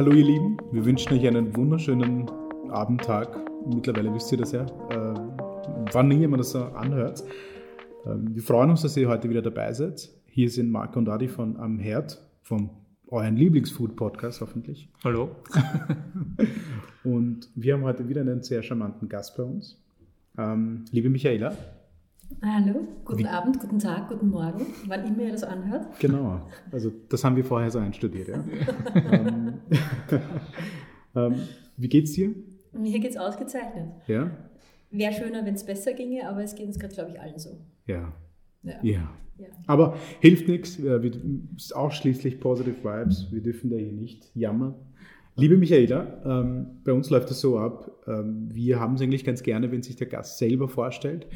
Hallo ihr Lieben, wir wünschen euch einen wunderschönen Abendtag. Mittlerweile wisst ihr das ja, äh, wann immer das so anhört. Ähm, wir freuen uns, dass ihr heute wieder dabei seid. Hier sind Marco und Adi von Am Herd, vom euren Lieblingsfood-Podcast hoffentlich. Hallo. und wir haben heute wieder einen sehr charmanten Gast bei uns. Ähm, liebe Michaela. Hallo, guten Wie? Abend, guten Tag, guten Morgen, wann immer ihr das anhört. Genau, also das haben wir vorher so einstudiert. Ja. ähm, ähm, wie geht's dir? Mir geht's ausgezeichnet. Ja? Wäre schöner, wenn es besser ginge, aber es geht uns gerade, glaube ich, allen so. Ja. Ja. ja. ja. Aber hilft nichts. Wir, ausschließlich Positive Vibes. Wir dürfen da hier nicht jammern. Liebe Michaela, ähm, bei uns läuft das so ab. Ähm, wir haben es eigentlich ganz gerne, wenn sich der Gast selber vorstellt.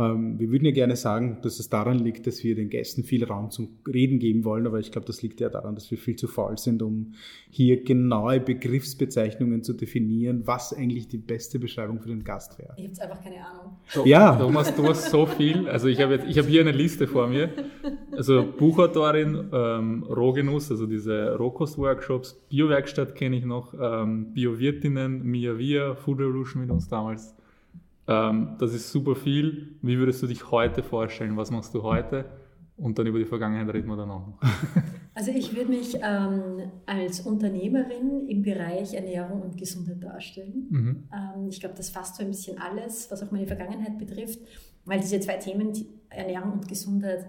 Ähm, wir würden ja gerne sagen, dass es daran liegt, dass wir den Gästen viel Raum zum Reden geben wollen, aber ich glaube, das liegt ja daran, dass wir viel zu faul sind, um hier genaue Begriffsbezeichnungen zu definieren, was eigentlich die beste Beschreibung für den Gast wäre. Ich habe einfach keine Ahnung. So, ja. Thomas, du hast so viel. Also ich habe hab hier eine Liste vor mir. Also Buchautorin, ähm, Rohgenuss, also diese Rohkost-Workshops, Biowerkstatt kenne ich noch, ähm, Biowirtinnen, Mia Via, Food Revolution mit uns damals ähm, das ist super viel. Wie würdest du dich heute vorstellen? Was machst du heute? Und dann über die Vergangenheit reden wir dann auch noch. Also ich würde mich ähm, als Unternehmerin im Bereich Ernährung und Gesundheit darstellen. Mhm. Ähm, ich glaube, das fasst so ein bisschen alles, was auch meine Vergangenheit betrifft, weil diese zwei Themen, die Ernährung und Gesundheit,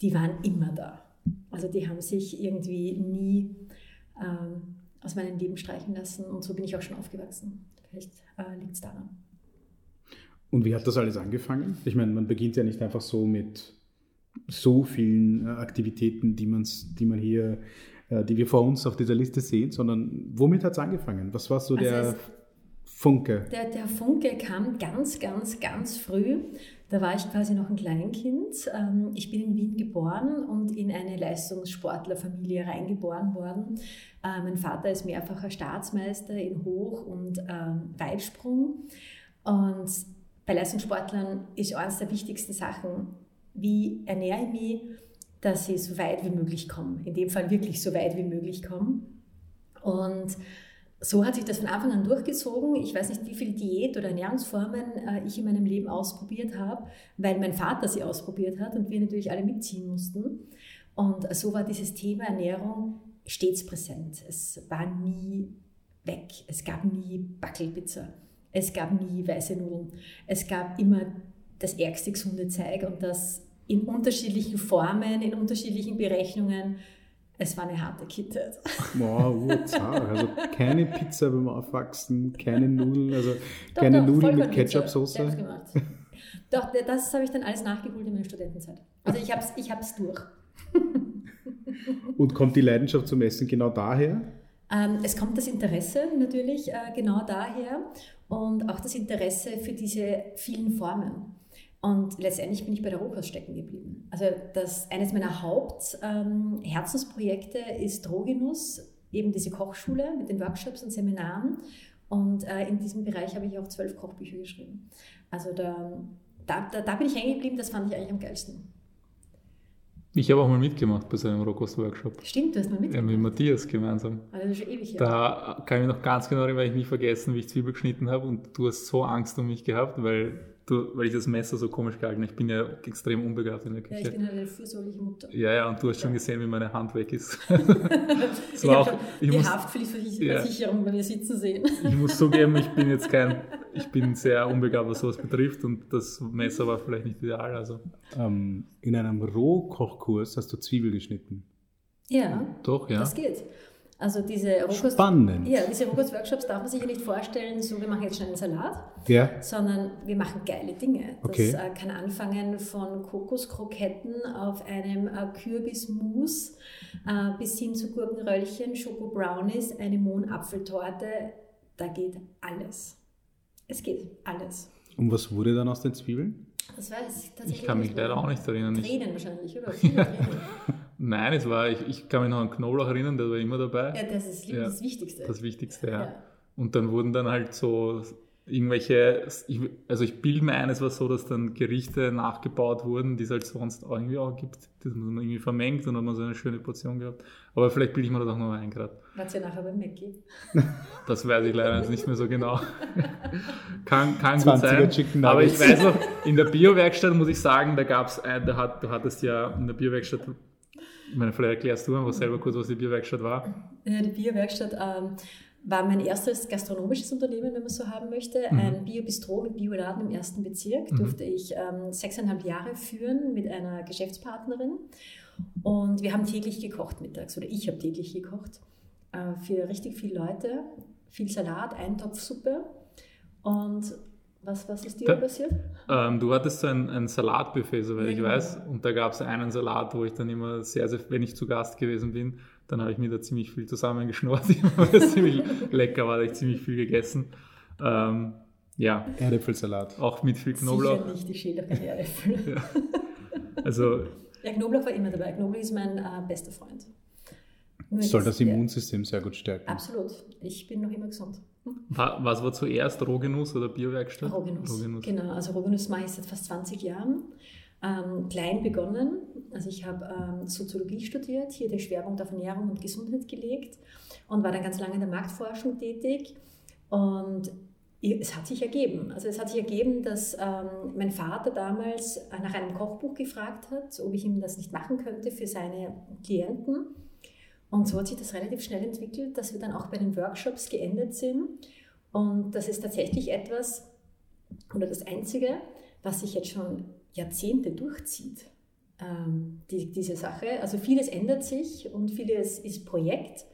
die waren immer da. Also die haben sich irgendwie nie ähm, aus meinem Leben streichen lassen und so bin ich auch schon aufgewachsen. Vielleicht äh, liegt es daran. Und wie hat das alles angefangen? Ich meine, man beginnt ja nicht einfach so mit so vielen äh, Aktivitäten, die, man's, die man hier, äh, die wir vor uns auf dieser Liste sehen, sondern womit hat es angefangen? Was war so also der Funke? Der, der Funke kam ganz, ganz, ganz früh. Da war ich quasi noch ein Kleinkind. Ähm, ich bin in Wien geboren und in eine Leistungssportlerfamilie reingeboren worden. Äh, mein Vater ist mehrfacher Staatsmeister in Hoch- und ähm, Weitsprung. Und bei Leistungssportlern ist eines der wichtigsten Sachen, wie ernähre ich mich, dass ich so weit wie möglich komme. In dem Fall wirklich so weit wie möglich komme. Und so hat sich das von Anfang an durchgezogen. Ich weiß nicht, wie viele Diät- oder Ernährungsformen äh, ich in meinem Leben ausprobiert habe, weil mein Vater sie ausprobiert hat und wir natürlich alle mitziehen mussten. Und so war dieses Thema Ernährung stets präsent. Es war nie weg. Es gab nie Backelpizza. Es gab nie weiße Nudeln. Es gab immer das ärgste gesunde Zeug und das in unterschiedlichen Formen, in unterschiedlichen Berechnungen. Es war eine harte Kindheit. Wow, zart. Also keine Pizza beim Aufwachsen, keine Nudeln, also doch, keine doch, Nudeln mit Ketchup-Soße. Doch, das habe ich dann alles nachgeholt in meiner Studentenzeit. Also ich habe es ich durch. Und kommt die Leidenschaft zum Essen genau daher? Ähm, es kommt das Interesse natürlich äh, genau daher und auch das Interesse für diese vielen Formen. Und letztendlich bin ich bei der Rohkost stecken geblieben. Also das, eines meiner Hauptherzensprojekte ähm, ist Drogenus, eben diese Kochschule mit den Workshops und Seminaren. Und äh, in diesem Bereich habe ich auch zwölf Kochbücher geschrieben. Also da, da, da, da bin ich hängen geblieben, das fand ich eigentlich am geilsten. Ich habe auch mal mitgemacht bei so einem Rohkost-Workshop. Stimmt, du hast mal mitgemacht. Ja, mit Matthias gemeinsam. Also das ist schon ewig her. Da kann ich mich noch ganz genau erinnern, weil ich nie vergessen, wie ich Zwiebel geschnitten habe und du hast so Angst um mich gehabt, weil du, weil ich das Messer so komisch gehalten habe. Ich bin ja extrem unbegabt in der Küche. Ja, ich bin halt eine fürsorgliche Mutter. Ja, ja, und du hast schon gesehen, wie meine Hand weg ist. ich habe die muss, Haftpflichtversicherung ja, bei mir sitzen sehen. ich muss zugeben, ich bin jetzt kein, ich bin sehr unbegabt, was sowas betrifft und das Messer war vielleicht nicht ideal. Also. Ähm, in einem Rohkochkurs hast du Zwiebel geschnitten. Ja, doch, ja. Das geht. Also diese Rohkost, Spannend. Ja, diese Rohkost-Workshops darf man sich ja nicht vorstellen, so wir machen jetzt schnell einen Salat, ja. sondern wir machen geile Dinge. Das okay. äh, kann anfangen von Kokoskroketten auf einem äh, Kürbismus äh, bis hin zu Gurkenröllchen, Schoko-Brownies, eine Mohnapfeltorte. Da geht alles. Es geht alles. Und was wurde dann aus den Zwiebeln? Das weiß ich tatsächlich Ich kann mich leider auch nicht erinnern. Tränen wahrscheinlich, oder? Tränen. Nein, es war, ich, ich kann mich noch an Knoblauch erinnern, der war immer dabei. Ja, das ist ja, das Wichtigste. Das Wichtigste, ja. ja. Und dann wurden dann halt so irgendwelche, ich, also ich bilde mir ein, es war so, dass dann Gerichte nachgebaut wurden, die es halt sonst auch irgendwie auch gibt, das man irgendwie vermengt und dann hat man so eine schöne Portion gehabt. Aber vielleicht bilde ich mir das auch noch ein gerade. Wart ihr nachher beim Mackie? Das weiß ich leider nicht mehr so genau. kann kann gut sein. Aber ich weiß noch, in der Biowerkstatt muss ich sagen, da gab es, da hat, du hattest ja in der Biowerkstatt ich meine, vielleicht erklärst du einfach selber kurz, was die Biowerkstatt war. Ja, die Biowerkstatt ähm, war mein erstes gastronomisches Unternehmen, wenn man so haben möchte. Mhm. Ein Bio-Bistro mit Bioladen im ersten Bezirk mhm. durfte ich ähm, sechseinhalb Jahre führen mit einer Geschäftspartnerin. Und wir haben täglich gekocht mittags, oder ich habe täglich gekocht, äh, für richtig viele Leute. Viel Salat, Eintopfsuppe. Und was, was ist dir da, passiert? Ähm, du hattest so ein, ein Salatbuffet, soweit ja, ich genau. weiß. Und da gab es einen Salat, wo ich dann immer sehr, sehr, wenn ich zu Gast gewesen bin, dann habe ich mir da ziemlich viel zusammengeschnort, weil es ziemlich lecker war, da ich ziemlich viel gegessen. Ähm, ja. Erdäpfelsalat. Auch mit viel Knoblauch. Sicher nicht, ich schäle keine Erdäpfel. ja. Also. Ja, Knoblauch war immer dabei. Knoblauch ist mein äh, bester Freund. Nur Soll das Immunsystem sehr gut stärken. Absolut. Ich bin noch immer gesund. Was war zuerst, Rohgenuss oder Biowerkstatt? Rohgenuss. Rohgenuss. Genau, also Rohgenuss mache ich seit fast 20 Jahren ähm, klein begonnen. Also ich habe ähm, Soziologie studiert, hier den Schwerpunkt auf Ernährung und Gesundheit gelegt und war dann ganz lange in der Marktforschung tätig. Und es hat sich ergeben. Also es hat sich ergeben, dass ähm, mein Vater damals nach einem Kochbuch gefragt hat, ob ich ihm das nicht machen könnte für seine Klienten. Und so hat sich das relativ schnell entwickelt, dass wir dann auch bei den Workshops geendet sind. Und das ist tatsächlich etwas, oder das Einzige, was sich jetzt schon Jahrzehnte durchzieht, ähm, die, diese Sache. Also vieles ändert sich und vieles ist Projekt,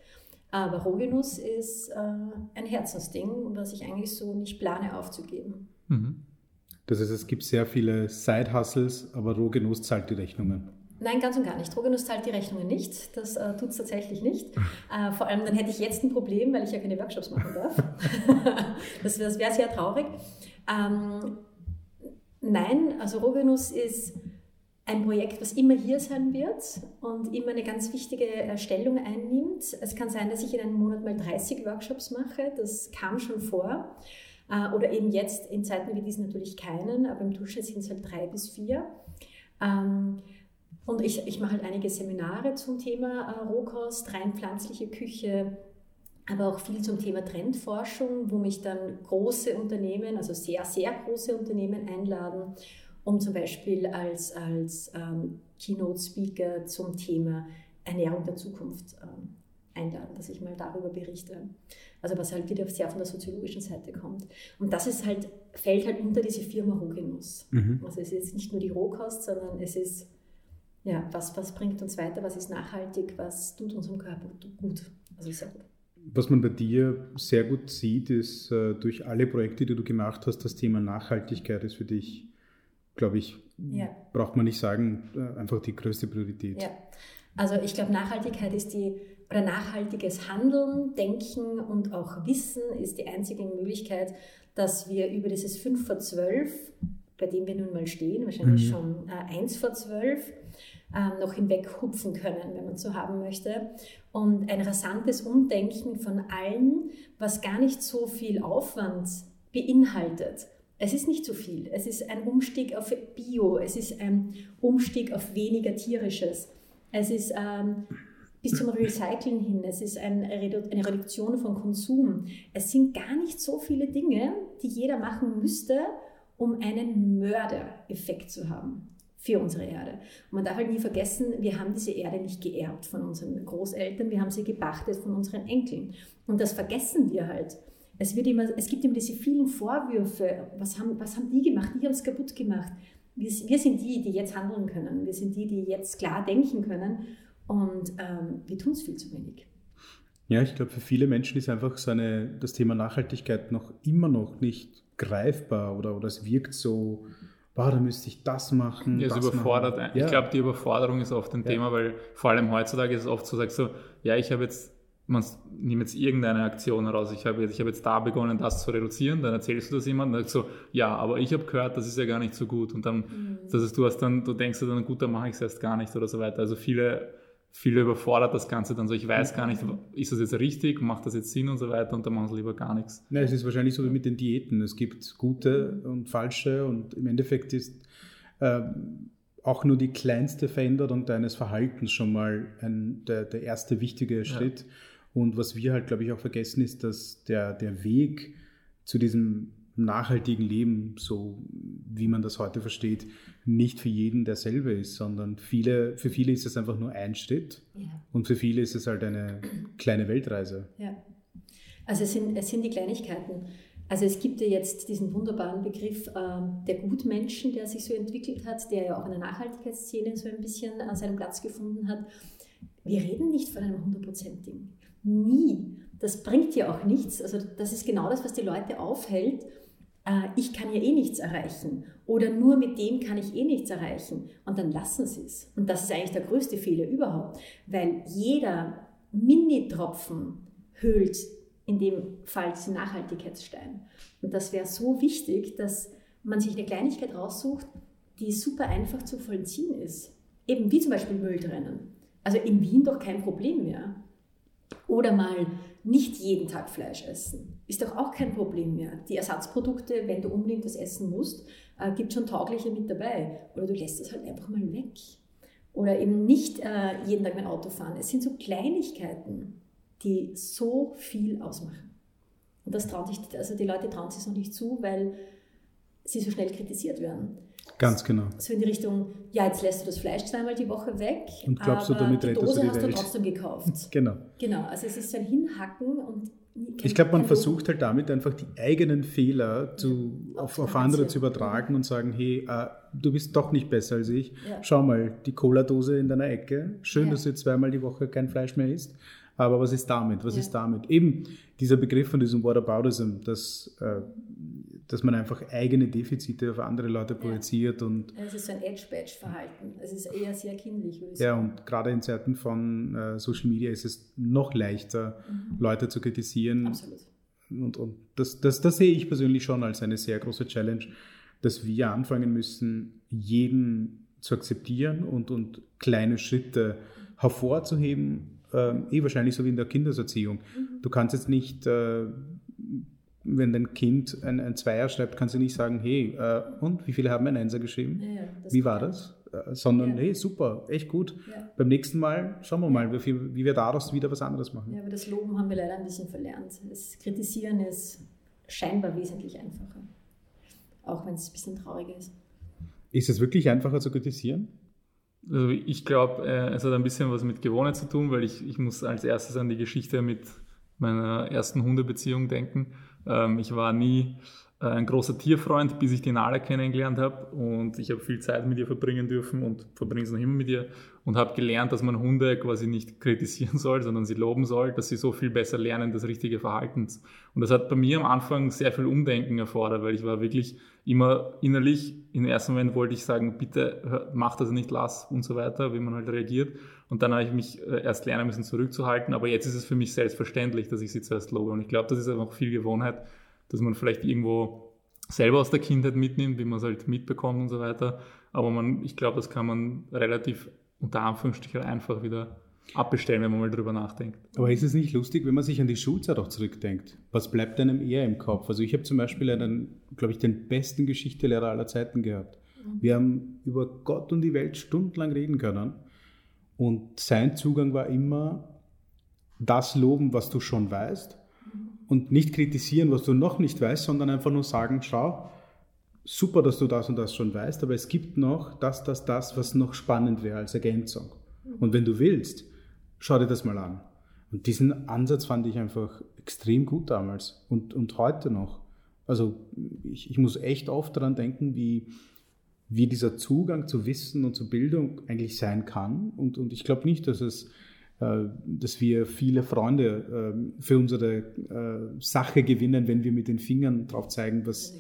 aber Rohgenuss ist äh, ein Herzensding, was ich eigentlich so nicht plane aufzugeben. Mhm. Das heißt, es gibt sehr viele Side-Hustles, aber Rohgenuss zahlt die Rechnungen. Nein, ganz und gar nicht. Rohgenuss zahlt die Rechnungen nicht. Das äh, tut es tatsächlich nicht. Äh, vor allem dann hätte ich jetzt ein Problem, weil ich ja keine Workshops machen darf. das, wäre sehr traurig. Ähm, Nein, also Rohgenuss ist ein Projekt, was immer hier sein wird und immer eine ganz wichtige äh, Stellung einnimmt. Es kann sein, dass ich in einem Monat mal 30 Workshops mache, das kam schon vor. Äh, oder eben jetzt in Zeiten wie diesen natürlich keinen, aber im Durchschnitt sind es halt drei bis vier. Ähm, und ich, ich mache halt einige Seminare zum Thema äh, Rohkost, rein pflanzliche Küche, aber auch viel zum Thema Trendforschung, wo mich dann große Unternehmen, also sehr, sehr große Unternehmen einladen, um zum Beispiel als, als ähm, Keynote-Speaker zum Thema Ernährung der Zukunft ähm, einladen, dass ich mal darüber berichte. Also was halt wieder sehr von der soziologischen Seite kommt. Und das ist halt, fällt halt unter diese Firma Rohgenuss. Mhm. Also es ist nicht nur die Rohkost, sondern es ist, ja, was, was bringt uns weiter, was ist nachhaltig, was tut unserem Körper gut. Also sehr gut. Was man bei dir sehr gut sieht, ist äh, durch alle Projekte, die du gemacht hast, das Thema Nachhaltigkeit ist für dich, glaube ich, ja. braucht man nicht sagen, äh, einfach die größte Priorität. Ja, also ich glaube, Nachhaltigkeit ist die, oder nachhaltiges Handeln, Denken und auch Wissen ist die einzige Möglichkeit, dass wir über dieses 5 vor 12, bei dem wir nun mal stehen, wahrscheinlich mhm. schon äh, 1 vor 12, ähm, noch hinweg hupfen können, wenn man so haben möchte. Und ein rasantes Umdenken von allen, was gar nicht so viel Aufwand beinhaltet. Es ist nicht so viel. Es ist ein Umstieg auf Bio, es ist ein Umstieg auf weniger tierisches. Es ist ähm, bis zum Recyceln hin, es ist ein, eine Reduktion von Konsum. Es sind gar nicht so viele Dinge, die jeder machen müsste, um einen Mördereffekt zu haben für unsere Erde. Und man darf halt nie vergessen, wir haben diese Erde nicht geerbt von unseren Großeltern, wir haben sie gepachtet von unseren Enkeln. Und das vergessen wir halt. Es, wird immer, es gibt immer diese vielen Vorwürfe, was haben, was haben die gemacht, die haben es kaputt gemacht. Wir, wir, sind die, die jetzt handeln können, wir sind die, die jetzt klar denken können und ähm, wir tun es viel zu wenig. Ja, ich glaube, für viele Menschen ist einfach so eine, das Thema Nachhaltigkeit noch immer noch nicht greifbar oder, oder es wirkt so, boah, da müsste ich das machen. Ja, es überfordert. Machen. Ich glaube, die Überforderung ist oft ein ja. Thema, weil vor allem heutzutage ist es oft so, sagst du, ja, ich habe jetzt, man nimmt jetzt irgendeine Aktion heraus, ich habe jetzt, ich habe jetzt da begonnen, das zu reduzieren, dann erzählst du das jemandem, dann sagst du, ja, aber ich habe gehört, das ist ja gar nicht so gut. Und dann, mhm. das heißt, du hast dann, du denkst dir dann, gut, dann mache ich es erst gar nicht oder so weiter. Also viele viele überfordert das Ganze dann so, ich weiß gar nicht, ist das jetzt richtig, macht das jetzt Sinn und so weiter und dann machen sie lieber gar nichts. Ja, es ist wahrscheinlich so wie mit den Diäten. Es gibt gute und falsche und im Endeffekt ist äh, auch nur die kleinste Veränderung deines Verhaltens schon mal ein, der, der erste wichtige Schritt. Ja. Und was wir halt, glaube ich, auch vergessen, ist, dass der, der Weg zu diesem nachhaltigen Leben, so wie man das heute versteht, nicht für jeden derselbe ist, sondern viele, für viele ist es einfach nur ein Schritt ja. und für viele ist es halt eine kleine Weltreise. Ja. Also es sind, es sind die Kleinigkeiten. Also es gibt ja jetzt diesen wunderbaren Begriff äh, der Gutmenschen, der sich so entwickelt hat, der ja auch in der Nachhaltigkeitsszene so ein bisschen äh, seinen Platz gefunden hat. Wir reden nicht von einem hundertprozentigen. Nie. Das bringt ja auch nichts. Also das ist genau das, was die Leute aufhält äh, ich kann ja eh nichts erreichen oder nur mit dem kann ich eh nichts erreichen und dann lassen sie es. Und das ist eigentlich der größte Fehler überhaupt, weil jeder Mini-Tropfen höhlt in dem Fall den Nachhaltigkeitsstein. Und das wäre so wichtig, dass man sich eine Kleinigkeit raussucht, die super einfach zu vollziehen ist. Eben wie zum Beispiel Müll trennen. Also in Wien doch kein Problem mehr. Oder mal nicht jeden Tag Fleisch essen. Ist doch auch kein Problem mehr. Die Ersatzprodukte, wenn du unbedingt das essen musst, äh, gibt schon taugliche mit dabei. Oder du lässt es halt einfach mal weg. Oder eben nicht äh, jeden Tag mein Auto fahren. Es sind so Kleinigkeiten, die so viel ausmachen. Und das traut sich, also die Leute trauen sich noch nicht zu, weil sie so schnell kritisiert werden. Ganz genau. So in die Richtung, ja, jetzt lässt du das Fleisch zweimal die Woche weg, und glaubst du, damit die Dose du die hast Welt. du trotzdem gekauft. Genau. Genau, also es ist so ein Hinhacken und ich glaube, man versucht halt damit einfach die eigenen Fehler zu, ja, auf, auf andere zu übertragen und sagen, hey, äh, du bist doch nicht besser als ich. Ja. Schau mal, die Cola-Dose in deiner Ecke. Schön, ja. dass du zweimal die Woche kein Fleisch mehr isst. Aber was ist damit? Was ist damit? Eben dieser Begriff von diesem Whataboutism, dass äh, dass man einfach eigene Defizite auf andere Leute projiziert. Ja. Und es ist so ein Edge-Badge-Verhalten. Es ist eher sehr kindlich, würde ich sagen. Ja, und gerade in Zeiten von äh, Social Media ist es noch leichter, mhm. Leute zu kritisieren. Absolut. Und, und das, das, das sehe ich persönlich schon als eine sehr große Challenge, dass wir anfangen müssen, jeden zu akzeptieren und, und kleine Schritte hervorzuheben, äh, eh wahrscheinlich so wie in der Kindeserziehung. Mhm. Du kannst jetzt nicht äh, wenn dein Kind ein, ein Zweier schreibt, kannst du nicht sagen, hey, äh, und wie viele haben ein Einser geschrieben? Ja, ja, wie war das? Äh, sondern, ja. hey, super, echt gut. Beim nächsten Mal schauen wir mal, wie, wie wir daraus wieder was anderes machen. Ja, aber das Loben haben wir leider ein bisschen verlernt. Das Kritisieren ist scheinbar wesentlich einfacher. Auch wenn es ein bisschen traurig ist. Ist es wirklich einfacher zu kritisieren? Also ich glaube, äh, es hat ein bisschen was mit Gewohnheit zu tun, weil ich, ich muss als erstes an die Geschichte mit meiner ersten Hundebeziehung denken. Ähm, ich war nie äh, ein großer Tierfreund, bis ich die Nala kennengelernt habe und ich habe viel Zeit mit ihr verbringen dürfen und verbringe es noch immer mit ihr und habe gelernt, dass man Hunde quasi nicht kritisieren soll, sondern sie loben soll, dass sie so viel besser lernen das richtige Verhalten. Und das hat bei mir am Anfang sehr viel Umdenken erfordert, weil ich war wirklich immer innerlich, im ersten Moment wollte ich sagen, bitte mach das nicht, lass und so weiter, wie man halt reagiert. Und dann habe ich mich äh, erst lernen müssen zurückzuhalten, aber jetzt ist es für mich selbstverständlich, dass ich sie zuerst lobe. Und ich glaube, das ist einfach viel Gewohnheit, dass man vielleicht irgendwo selber aus der Kindheit mitnimmt, wie man es halt mitbekommt und so weiter. Aber man, ich glaube, das kann man relativ unter Anführungsstrichen einfach wieder abbestellen, wenn man mal drüber nachdenkt. Aber ist es nicht lustig, wenn man sich an die Schulzeit auch zurückdenkt? Was bleibt einem eher im Kopf? Also ich habe zum Beispiel einen, glaube ich, den besten Geschichtelehrer aller Zeiten gehabt. Wir haben über Gott und die Welt stundenlang reden können. Und sein Zugang war immer das loben, was du schon weißt und nicht kritisieren, was du noch nicht weißt, sondern einfach nur sagen, schau, super, dass du das und das schon weißt, aber es gibt noch das, das, das, was noch spannend wäre als Ergänzung. Und wenn du willst, schau dir das mal an. Und diesen Ansatz fand ich einfach extrem gut damals und, und heute noch. Also ich, ich muss echt oft daran denken, wie, wie dieser Zugang zu Wissen und zu Bildung eigentlich sein kann. Und, und ich glaube nicht, dass es dass wir viele Freunde äh, für unsere äh, Sache gewinnen, wenn wir mit den Fingern drauf zeigen, was,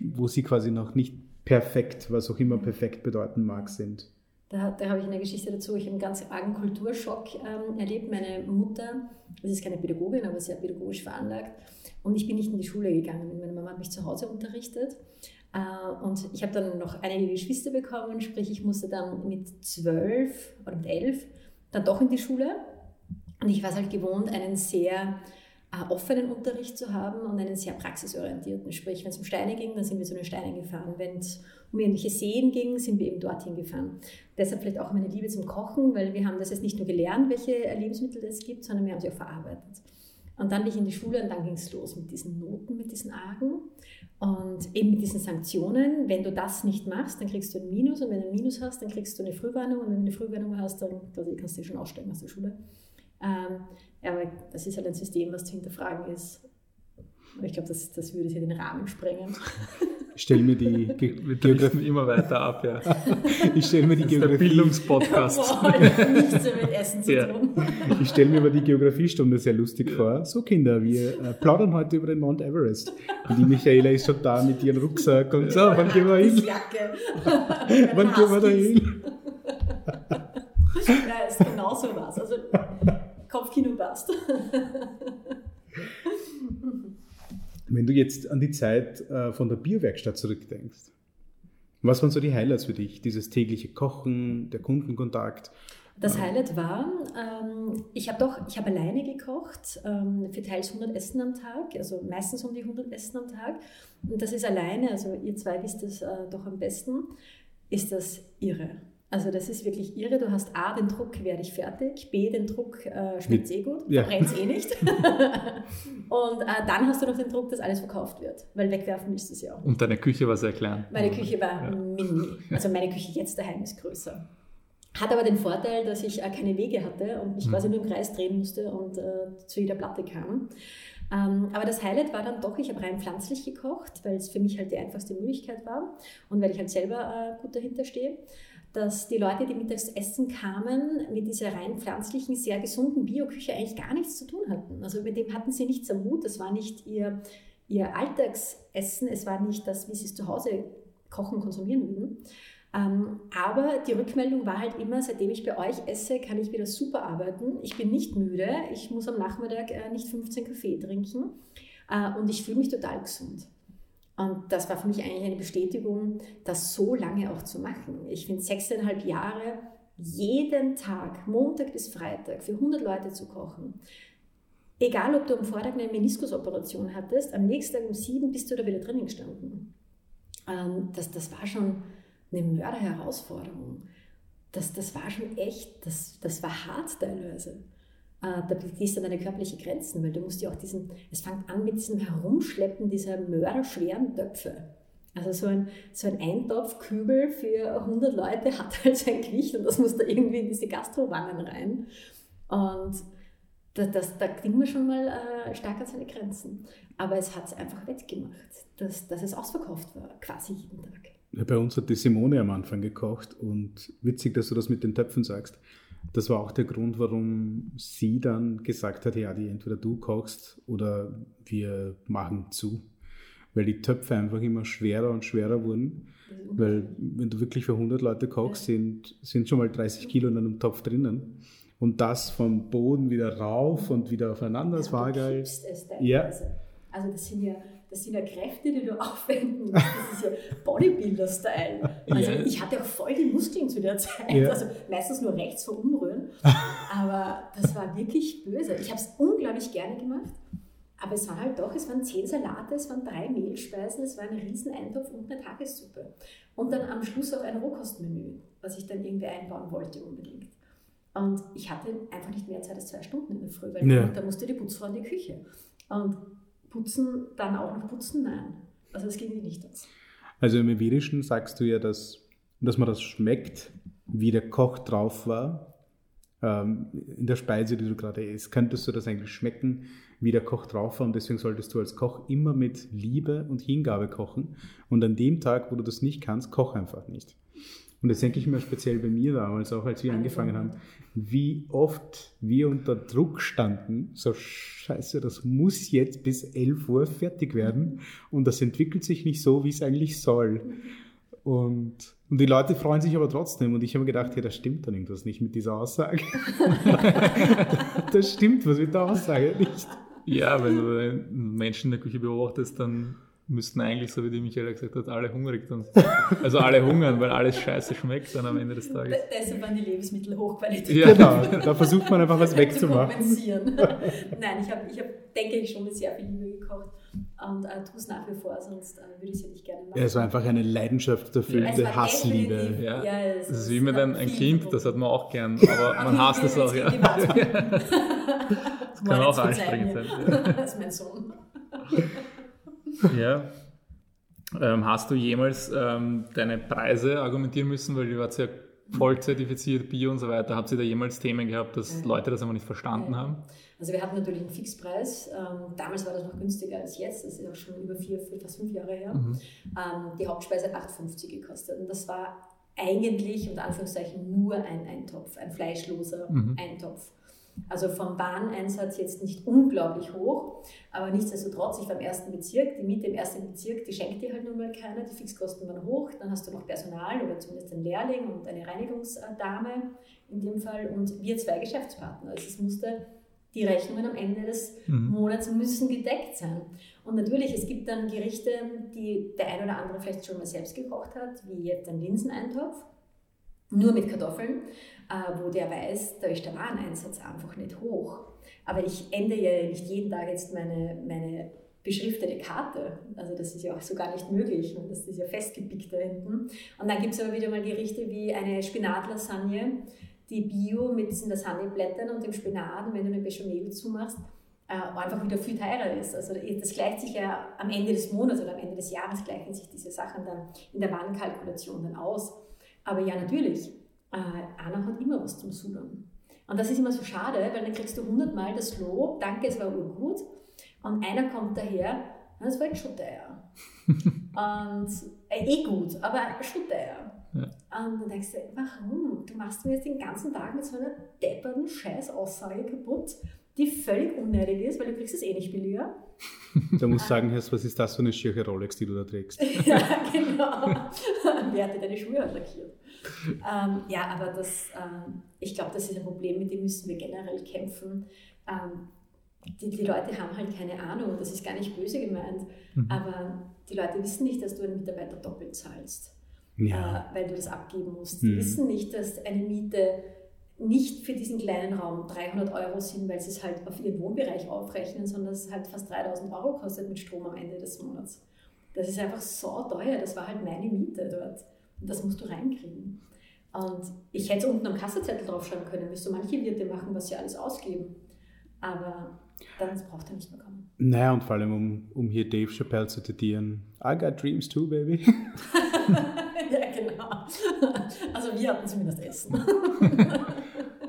wo sie quasi noch nicht perfekt, was auch immer perfekt bedeuten mag, sind. Da, da habe ich eine Geschichte dazu. Ich habe einen ganz argen Kulturschock ähm, erlebt. Meine Mutter, das ist keine Pädagogin, aber sehr pädagogisch veranlagt. Und ich bin nicht in die Schule gegangen. Meine Mama hat mich zu Hause unterrichtet. Äh, und ich habe dann noch einige Geschwister bekommen, sprich ich musste dann mit zwölf oder mit elf dann doch in die Schule. Und ich war es halt gewohnt, einen sehr äh, offenen Unterricht zu haben und einen sehr praxisorientierten. Sprich, wenn es um Steine ging, dann sind wir zu den Steinen gefahren. Wenn es um irgendwelche Seen ging, sind wir eben dorthin gefahren. Deshalb vielleicht auch meine Liebe zum Kochen, weil wir haben das jetzt nicht nur gelernt, welche Lebensmittel es gibt, sondern wir haben sie auch verarbeitet. Und dann bin ich in die Schule und dann ging es los mit diesen Noten, mit diesen Argen und eben mit diesen Sanktionen. Wenn du das nicht machst, dann kriegst du ein Minus und wenn du ein Minus hast, dann kriegst du eine Frühwarnung und wenn du eine Frühwarnung hast, dann kannst du dich schon aussteigen aus der Schule. Ähm, aber das ist halt ein System, was zu hinterfragen ist. Ich glaube, das, das würde hier den Rahmen sprengen. Ich stelle mir die Ge Geografie immer weiter ab, ja. Ich stelle mir die Geografie. Bildungspodcast. Boah, nichts mit Essen zu ja. tun. Ich stelle mir aber die Geografiestunde sehr lustig ja. vor. So, Kinder, wir äh, plaudern heute über den Mount Everest. Und die Michaela ist schon da mit ihrem Rucksack und so, wann gehen wir hin? wann gehen wir da hin? ja, ist genau so was. Also, Kopfkino passt. Wenn du jetzt an die Zeit äh, von der Biowerkstatt zurückdenkst, was waren so die Highlights für dich? Dieses tägliche Kochen, der Kundenkontakt? Das Highlight war, ähm, ich habe doch, ich habe alleine gekocht, ähm, für teils 100 Essen am Tag, also meistens um die 100 Essen am Tag. Und das ist alleine, also ihr zwei wisst es äh, doch am besten, ist das irre. Also das ist wirklich irre. Du hast A, den Druck, werde ich fertig, B, den Druck, äh, schmeckt eh gut, ja. verbrennt eh nicht. und äh, dann hast du noch den Druck, dass alles verkauft wird, weil wegwerfen ist es ja auch. Und deine Küche war sehr klein. Meine Küche war ja. mini. Also meine Küche jetzt daheim ist größer. Hat aber den Vorteil, dass ich äh, keine Wege hatte und mich mhm. quasi nur im Kreis drehen musste und äh, zu jeder Platte kam. Ähm, aber das Highlight war dann doch, ich habe rein pflanzlich gekocht, weil es für mich halt die einfachste Möglichkeit war und weil ich halt selber äh, gut dahinter stehe dass die Leute, die mittags essen kamen, mit dieser rein pflanzlichen, sehr gesunden Bioküche eigentlich gar nichts zu tun hatten. Also mit dem hatten sie nichts am Mut. Das war nicht ihr, ihr Alltagsessen, es war nicht das, wie sie es zu Hause kochen, konsumieren würden. Ähm, aber die Rückmeldung war halt immer, seitdem ich bei euch esse, kann ich wieder super arbeiten. Ich bin nicht müde, ich muss am Nachmittag äh, nicht 15 Kaffee trinken äh, und ich fühle mich total gesund. Und das war für mich eigentlich eine Bestätigung, das so lange auch zu machen. Ich finde sechseinhalb Jahre jeden Tag, Montag bis Freitag, für 100 Leute zu kochen. Egal, ob du am Vortag eine Meniskusoperation hattest, am nächsten Tag um sieben bist du da wieder drinnen gestanden. Ähm, das, das war schon eine Mörderherausforderung. Das, das war schon echt, das, das war hart teilweise. Äh, da gehst du an deine körperlichen Grenzen, weil du musst ja auch diesen, es fängt an mit diesem Herumschleppen dieser mörderschweren Töpfe. Also so ein, so ein Eintopfkübel für 100 Leute hat halt sein Gewicht und das muss da irgendwie in diese Gastrowannen rein. Und das, das, da kriegen wir schon mal äh, stark an seine Grenzen. Aber es hat es einfach wettgemacht, dass, dass es ausverkauft war, quasi jeden Tag. Ja, bei uns hat die Simone am Anfang gekocht und witzig, dass du das mit den Töpfen sagst. Das war auch der Grund, warum sie dann gesagt hat, ja, die entweder du kochst oder wir machen zu. Weil die Töpfe einfach immer schwerer und schwerer wurden. Weil wenn du wirklich für 100 Leute kochst, sind, sind schon mal 30 Kilo in einem Topf drinnen. Und das vom Boden wieder rauf und wieder aufeinander, das war geil. Ja. Also das sind ja das sind ja Kräfte, die du aufwenden musst. Das ist ja Bodybuilder-Style. Also ja. ich hatte auch voll die Muskeln zu der Zeit. Ja. Also meistens nur rechts vor Umrühren. Aber das war wirklich böse. Ich habe es unglaublich gerne gemacht. Aber es waren halt doch, es waren zehn Salate, es waren drei Mehlspeisen, es war ein Rieseneintopf und eine Tagessuppe. Und dann am Schluss auch ein Rohkostmenü, was ich dann irgendwie einbauen wollte unbedingt. Und ich hatte einfach nicht mehr Zeit als zwei Stunden in der Früh, weil ja. da musste die Putzfrau in die Küche. Und Putzen, dann auch noch putzen? Nein. Also das ging nicht aus. Also im Iberischen sagst du ja, dass, dass man das schmeckt, wie der Koch drauf war, ähm, in der Speise, die du gerade isst. Könntest du das eigentlich schmecken, wie der Koch drauf war? Und deswegen solltest du als Koch immer mit Liebe und Hingabe kochen. Und an dem Tag, wo du das nicht kannst, koch einfach nicht. Und das denke ich mir speziell bei mir damals, auch als wir angefangen haben, wie oft wir unter Druck standen, so scheiße, das muss jetzt bis 11 Uhr fertig werden und das entwickelt sich nicht so, wie es eigentlich soll. Und, und die Leute freuen sich aber trotzdem. Und ich habe mir gedacht, ja, das stimmt dann irgendwas nicht mit dieser Aussage. das stimmt was mit der Aussage nicht. Ja, wenn du Menschen in der Küche beobachtest, dann müssten eigentlich, so wie die Michaela gesagt hat, alle hungrig dann. Also alle hungern, weil alles scheiße schmeckt dann am Ende des Tages. Deshalb waren die Lebensmittel hochqualitativ. Ja, genau. Da versucht man einfach was wegzumachen. Nein, ich habe, ich hab, denke ich, schon mit sehr viel Liebe gekocht und äh, tue es nach wie vor, sonst äh, würde ich es ja nicht gerne machen. Ja, es war einfach eine leidenschafterfüllte ja, Hassliebe. Ja. ja das ist wie mit einem ein Kind, das hat man auch gern, aber man hasst es auch. Ja. das kann auch anstrengend sein. Das ist mein Sohn. Ja. Ähm, hast du jemals ähm, deine Preise argumentieren müssen, weil du warst ja voll zertifiziert, Bio und so weiter. Habt ihr da jemals Themen gehabt, dass ja. Leute das einfach nicht verstanden ja. haben? Also wir hatten natürlich einen Fixpreis. Ähm, damals war das noch günstiger als jetzt. Das ist auch schon über vier, fast fünf Jahre her. Mhm. Ähm, die Hauptspeise hat 8,50 gekostet. Und das war eigentlich, unter Anführungszeichen, nur ein Eintopf, ein fleischloser mhm. Eintopf. Also vom Bahneinsatz jetzt nicht unglaublich hoch, aber nichtsdestotrotz, ich war im ersten Bezirk, die Miete im ersten Bezirk, die schenkt dir halt nun mal keiner, die Fixkosten waren hoch, dann hast du noch Personal oder zumindest einen Lehrling und eine Reinigungsdame in dem Fall und wir zwei Geschäftspartner. Also es musste, die Rechnungen am Ende des mhm. Monats müssen gedeckt sein. Und natürlich, es gibt dann Gerichte, die der ein oder andere vielleicht schon mal selbst gekocht hat, wie jetzt ein Linseneintopf, nur mit Kartoffeln wo der weiß, da ist der Wareneinsatz einfach nicht hoch. Aber ich ändere ja nicht jeden Tag jetzt meine, meine beschriftete Karte. Also das ist ja auch so gar nicht möglich und das ist ja festgepickt da hinten. Und dann gibt es aber wieder mal Gerichte wie eine Spinatlasagne, die Bio mit diesen Lasagneblättern und dem Spinat, wenn du eine Bechamel zumachst, äh, einfach wieder viel teurer ist. Also das gleicht sich ja am Ende des Monats oder am Ende des Jahres gleichen sich diese Sachen dann in der Warenkalkulation dann aus. Aber ja, natürlich, äh, einer hat immer was zum Sudern. Und das ist immer so schade, weil dann kriegst du hundertmal das Lob, danke, es war urgut. Und einer kommt daher, das war jetzt schon teuer. und äh, eh gut, aber schon teuer. Ja. Und dann denkst du, warum? Du machst mir jetzt den ganzen Tag mit so einer depperten Scheißaussage kaputt, die völlig unnötig ist, weil du kriegst es eh nicht billiger. Du musst sagen, was ist das für eine schiere Rolex, die du da trägst? ja, genau. Wer hat dir deine Schuhe lackiert? Ähm, ja, aber das, ähm, ich glaube, das ist ein Problem, mit dem müssen wir generell kämpfen. Ähm, die, die, Leute haben halt keine Ahnung, das ist gar nicht böse gemeint, mhm. aber die Leute wissen nicht, dass du einen Mitarbeiter doppelt zahlst, ja. äh, weil du das abgeben musst. Mhm. Die wissen nicht, dass eine Miete nicht für diesen kleinen Raum 300 Euro sind, weil sie es halt auf ihren Wohnbereich aufrechnen, sondern dass es halt fast 3000 Euro kostet mit Strom am Ende des Monats. Das ist einfach so teuer, das war halt meine Miete dort. Das musst du reinkriegen. Und ich hätte unten am Kassezettel draufschreiben können, wie so manche Wirte machen, was sie alles ausgeben. Aber dann braucht er nicht mehr kommen. Naja, und vor allem, um, um hier Dave Chappelle zu zitieren, I got dreams too, baby. ja, genau. Also wir hatten zumindest Essen.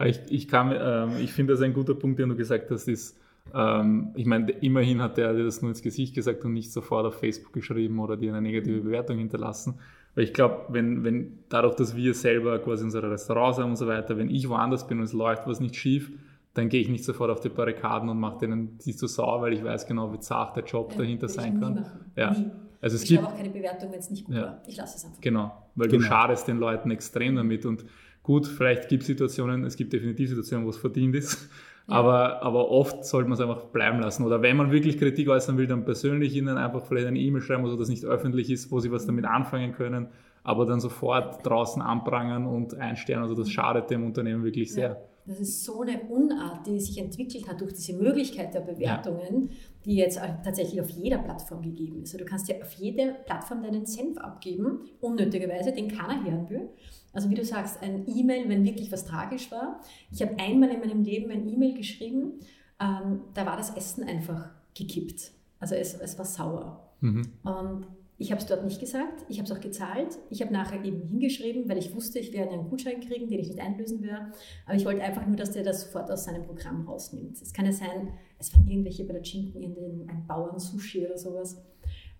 ich, ich, ähm, ich finde das ein guter Punkt, den du gesagt hast, ist, ähm, ich meine, immerhin hat er dir das nur ins Gesicht gesagt und nicht sofort auf Facebook geschrieben oder dir eine negative Bewertung hinterlassen. Weil ich glaube, wenn, wenn dadurch, dass wir selber quasi unsere Restaurants haben und so weiter, wenn ich woanders bin und es läuft was nicht schief, dann gehe ich nicht sofort auf die Barrikaden und mache denen die so sauer, weil ich weiß genau, wie zart der Job ja, dahinter sein kann. Ja. Nie. Also es ich gibt auch keine Bewertung, wenn es nicht gut ja. war. Ich lasse es einfach. Genau, weil genau. du schadest den Leuten extrem damit und gut, vielleicht gibt es Situationen, es gibt definitiv Situationen, wo es verdient ist, aber, aber oft sollte man es einfach bleiben lassen. Oder wenn man wirklich Kritik äußern will, dann persönlich ihnen einfach vielleicht eine E-Mail schreiben, so dass nicht öffentlich ist, wo sie was damit anfangen können, aber dann sofort draußen anprangern und einstellen. Also das schadet dem Unternehmen wirklich sehr. Ja. Das ist so eine Unart, die sich entwickelt hat durch diese Möglichkeit der Bewertungen, ja. die jetzt tatsächlich auf jeder Plattform gegeben ist. Also du kannst ja auf jede Plattform deinen Senf abgeben, unnötigerweise, den keiner hören will. Also wie du sagst, ein E-Mail, wenn wirklich was tragisch war. Ich habe einmal in meinem Leben ein E-Mail geschrieben, ähm, da war das Essen einfach gekippt. Also es, es war sauer. Mhm. Und ich habe es dort nicht gesagt, ich habe es auch gezahlt. Ich habe nachher eben hingeschrieben, weil ich wusste, ich werde einen Gutschein kriegen, den ich nicht einlösen werde. Aber ich wollte einfach nur, dass der das sofort aus seinem Programm rausnimmt. Es kann ja sein, es waren irgendwelche bei der Chinken in den, ein Bauern-Sushi oder sowas.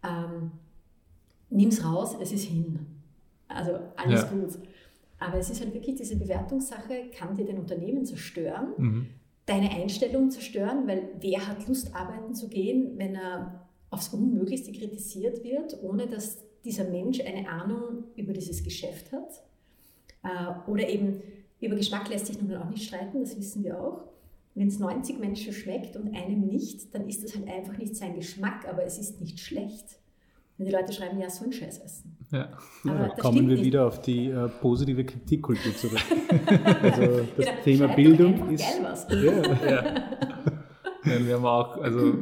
Ähm, es raus, es ist hin. Also alles ja. gut. Aber es ist halt wirklich diese Bewertungssache, kann dir dein Unternehmen zerstören, mhm. deine Einstellung zerstören, weil wer hat Lust, arbeiten zu gehen, wenn er aufs Unmöglichste kritisiert wird, ohne dass dieser Mensch eine Ahnung über dieses Geschäft hat. Äh, oder eben über Geschmack lässt sich nun auch nicht streiten, das wissen wir auch. Wenn es 90 Menschen schmeckt und einem nicht, dann ist das halt einfach nicht sein Geschmack, aber es ist nicht schlecht. Wenn die Leute schreiben, ja, so ein Scheiß essen. Ja. ja kommen wir nicht. wieder auf die äh, positive Kritikkultur zurück. also das genau, Thema Bildung ist. Geil was. Ja. ja. ja. wir haben auch also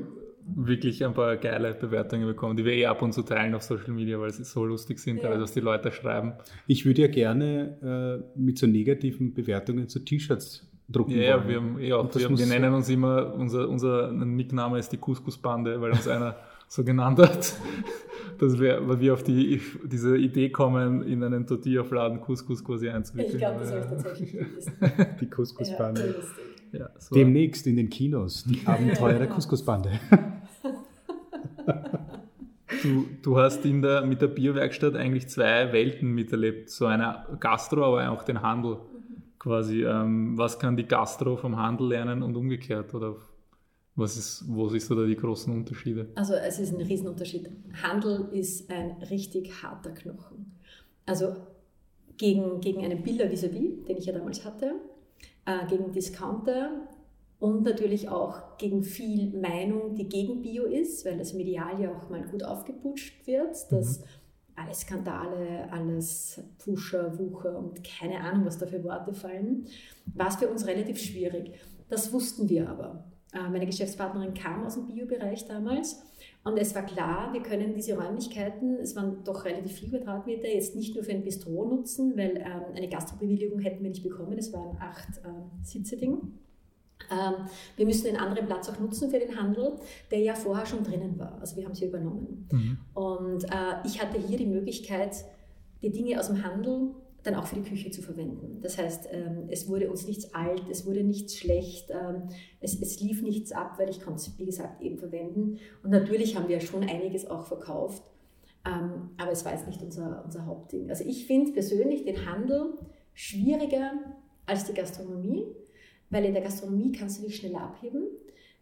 wirklich ein paar geile Bewertungen bekommen, die wir eh ab und zu teilen auf Social Media, weil sie so lustig sind, ja. was die Leute schreiben. Ich würde ja gerne äh, mit so negativen Bewertungen zu T-Shirts drucken ja, wollen. Ja, wir, haben, ja, wir, haben, wir nennen uns immer, unser, unser Nickname ist die Couscous-Bande, weil uns einer so genannt hat, dass wir, weil wir auf die, diese Idee kommen, in einen Tortilla-Fladen Couscous quasi einzuwickeln. Ich glaube, das habe ich tatsächlich gelesen. Die Couscous-Bande. Ja, so. Demnächst in den Kinos, die Abenteuer der Couscous-Bande. Du, du hast in der, mit der Biowerkstatt eigentlich zwei Welten miterlebt. So eine Gastro, aber auch den Handel quasi. Ähm, was kann die Gastro vom Handel lernen und umgekehrt? Oder was ist, wo siehst du da die großen Unterschiede? Also es ist ein Riesenunterschied. Handel ist ein richtig harter Knochen. Also gegen, gegen einen Bilder vis-à-vis, den ich ja damals hatte, äh, gegen Discounter und natürlich auch gegen viel Meinung, die gegen Bio ist, weil das medial ja auch mal gut aufgeputscht wird, dass mhm. alle Skandale, alles Pusher, Wucher und keine Ahnung, was da für Worte fallen, war es für uns relativ schwierig. Das wussten wir aber. Äh, meine Geschäftspartnerin kam aus dem Bio-Bereich damals und es war klar, wir können diese Räumlichkeiten, es waren doch relativ viele Quadratmeter, jetzt nicht nur für ein Bistro nutzen, weil ähm, eine Gastrobewilligung hätten wir nicht bekommen, es war ein acht ähm, Sitze-Ding. Ähm, wir müssen den anderen Platz auch nutzen für den Handel, der ja vorher schon drinnen war. Also wir haben sie übernommen. Mhm. Und äh, ich hatte hier die Möglichkeit, die Dinge aus dem Handel dann auch für die Küche zu verwenden. Das heißt, ähm, es wurde uns nichts alt, es wurde nichts schlecht, ähm, es, es lief nichts ab, weil ich konnte es, wie gesagt, eben verwenden. Und natürlich haben wir schon einiges auch verkauft, ähm, aber es war jetzt nicht unser, unser Hauptding. Also ich finde persönlich den Handel schwieriger als die Gastronomie, weil in der Gastronomie kannst du dich schneller abheben.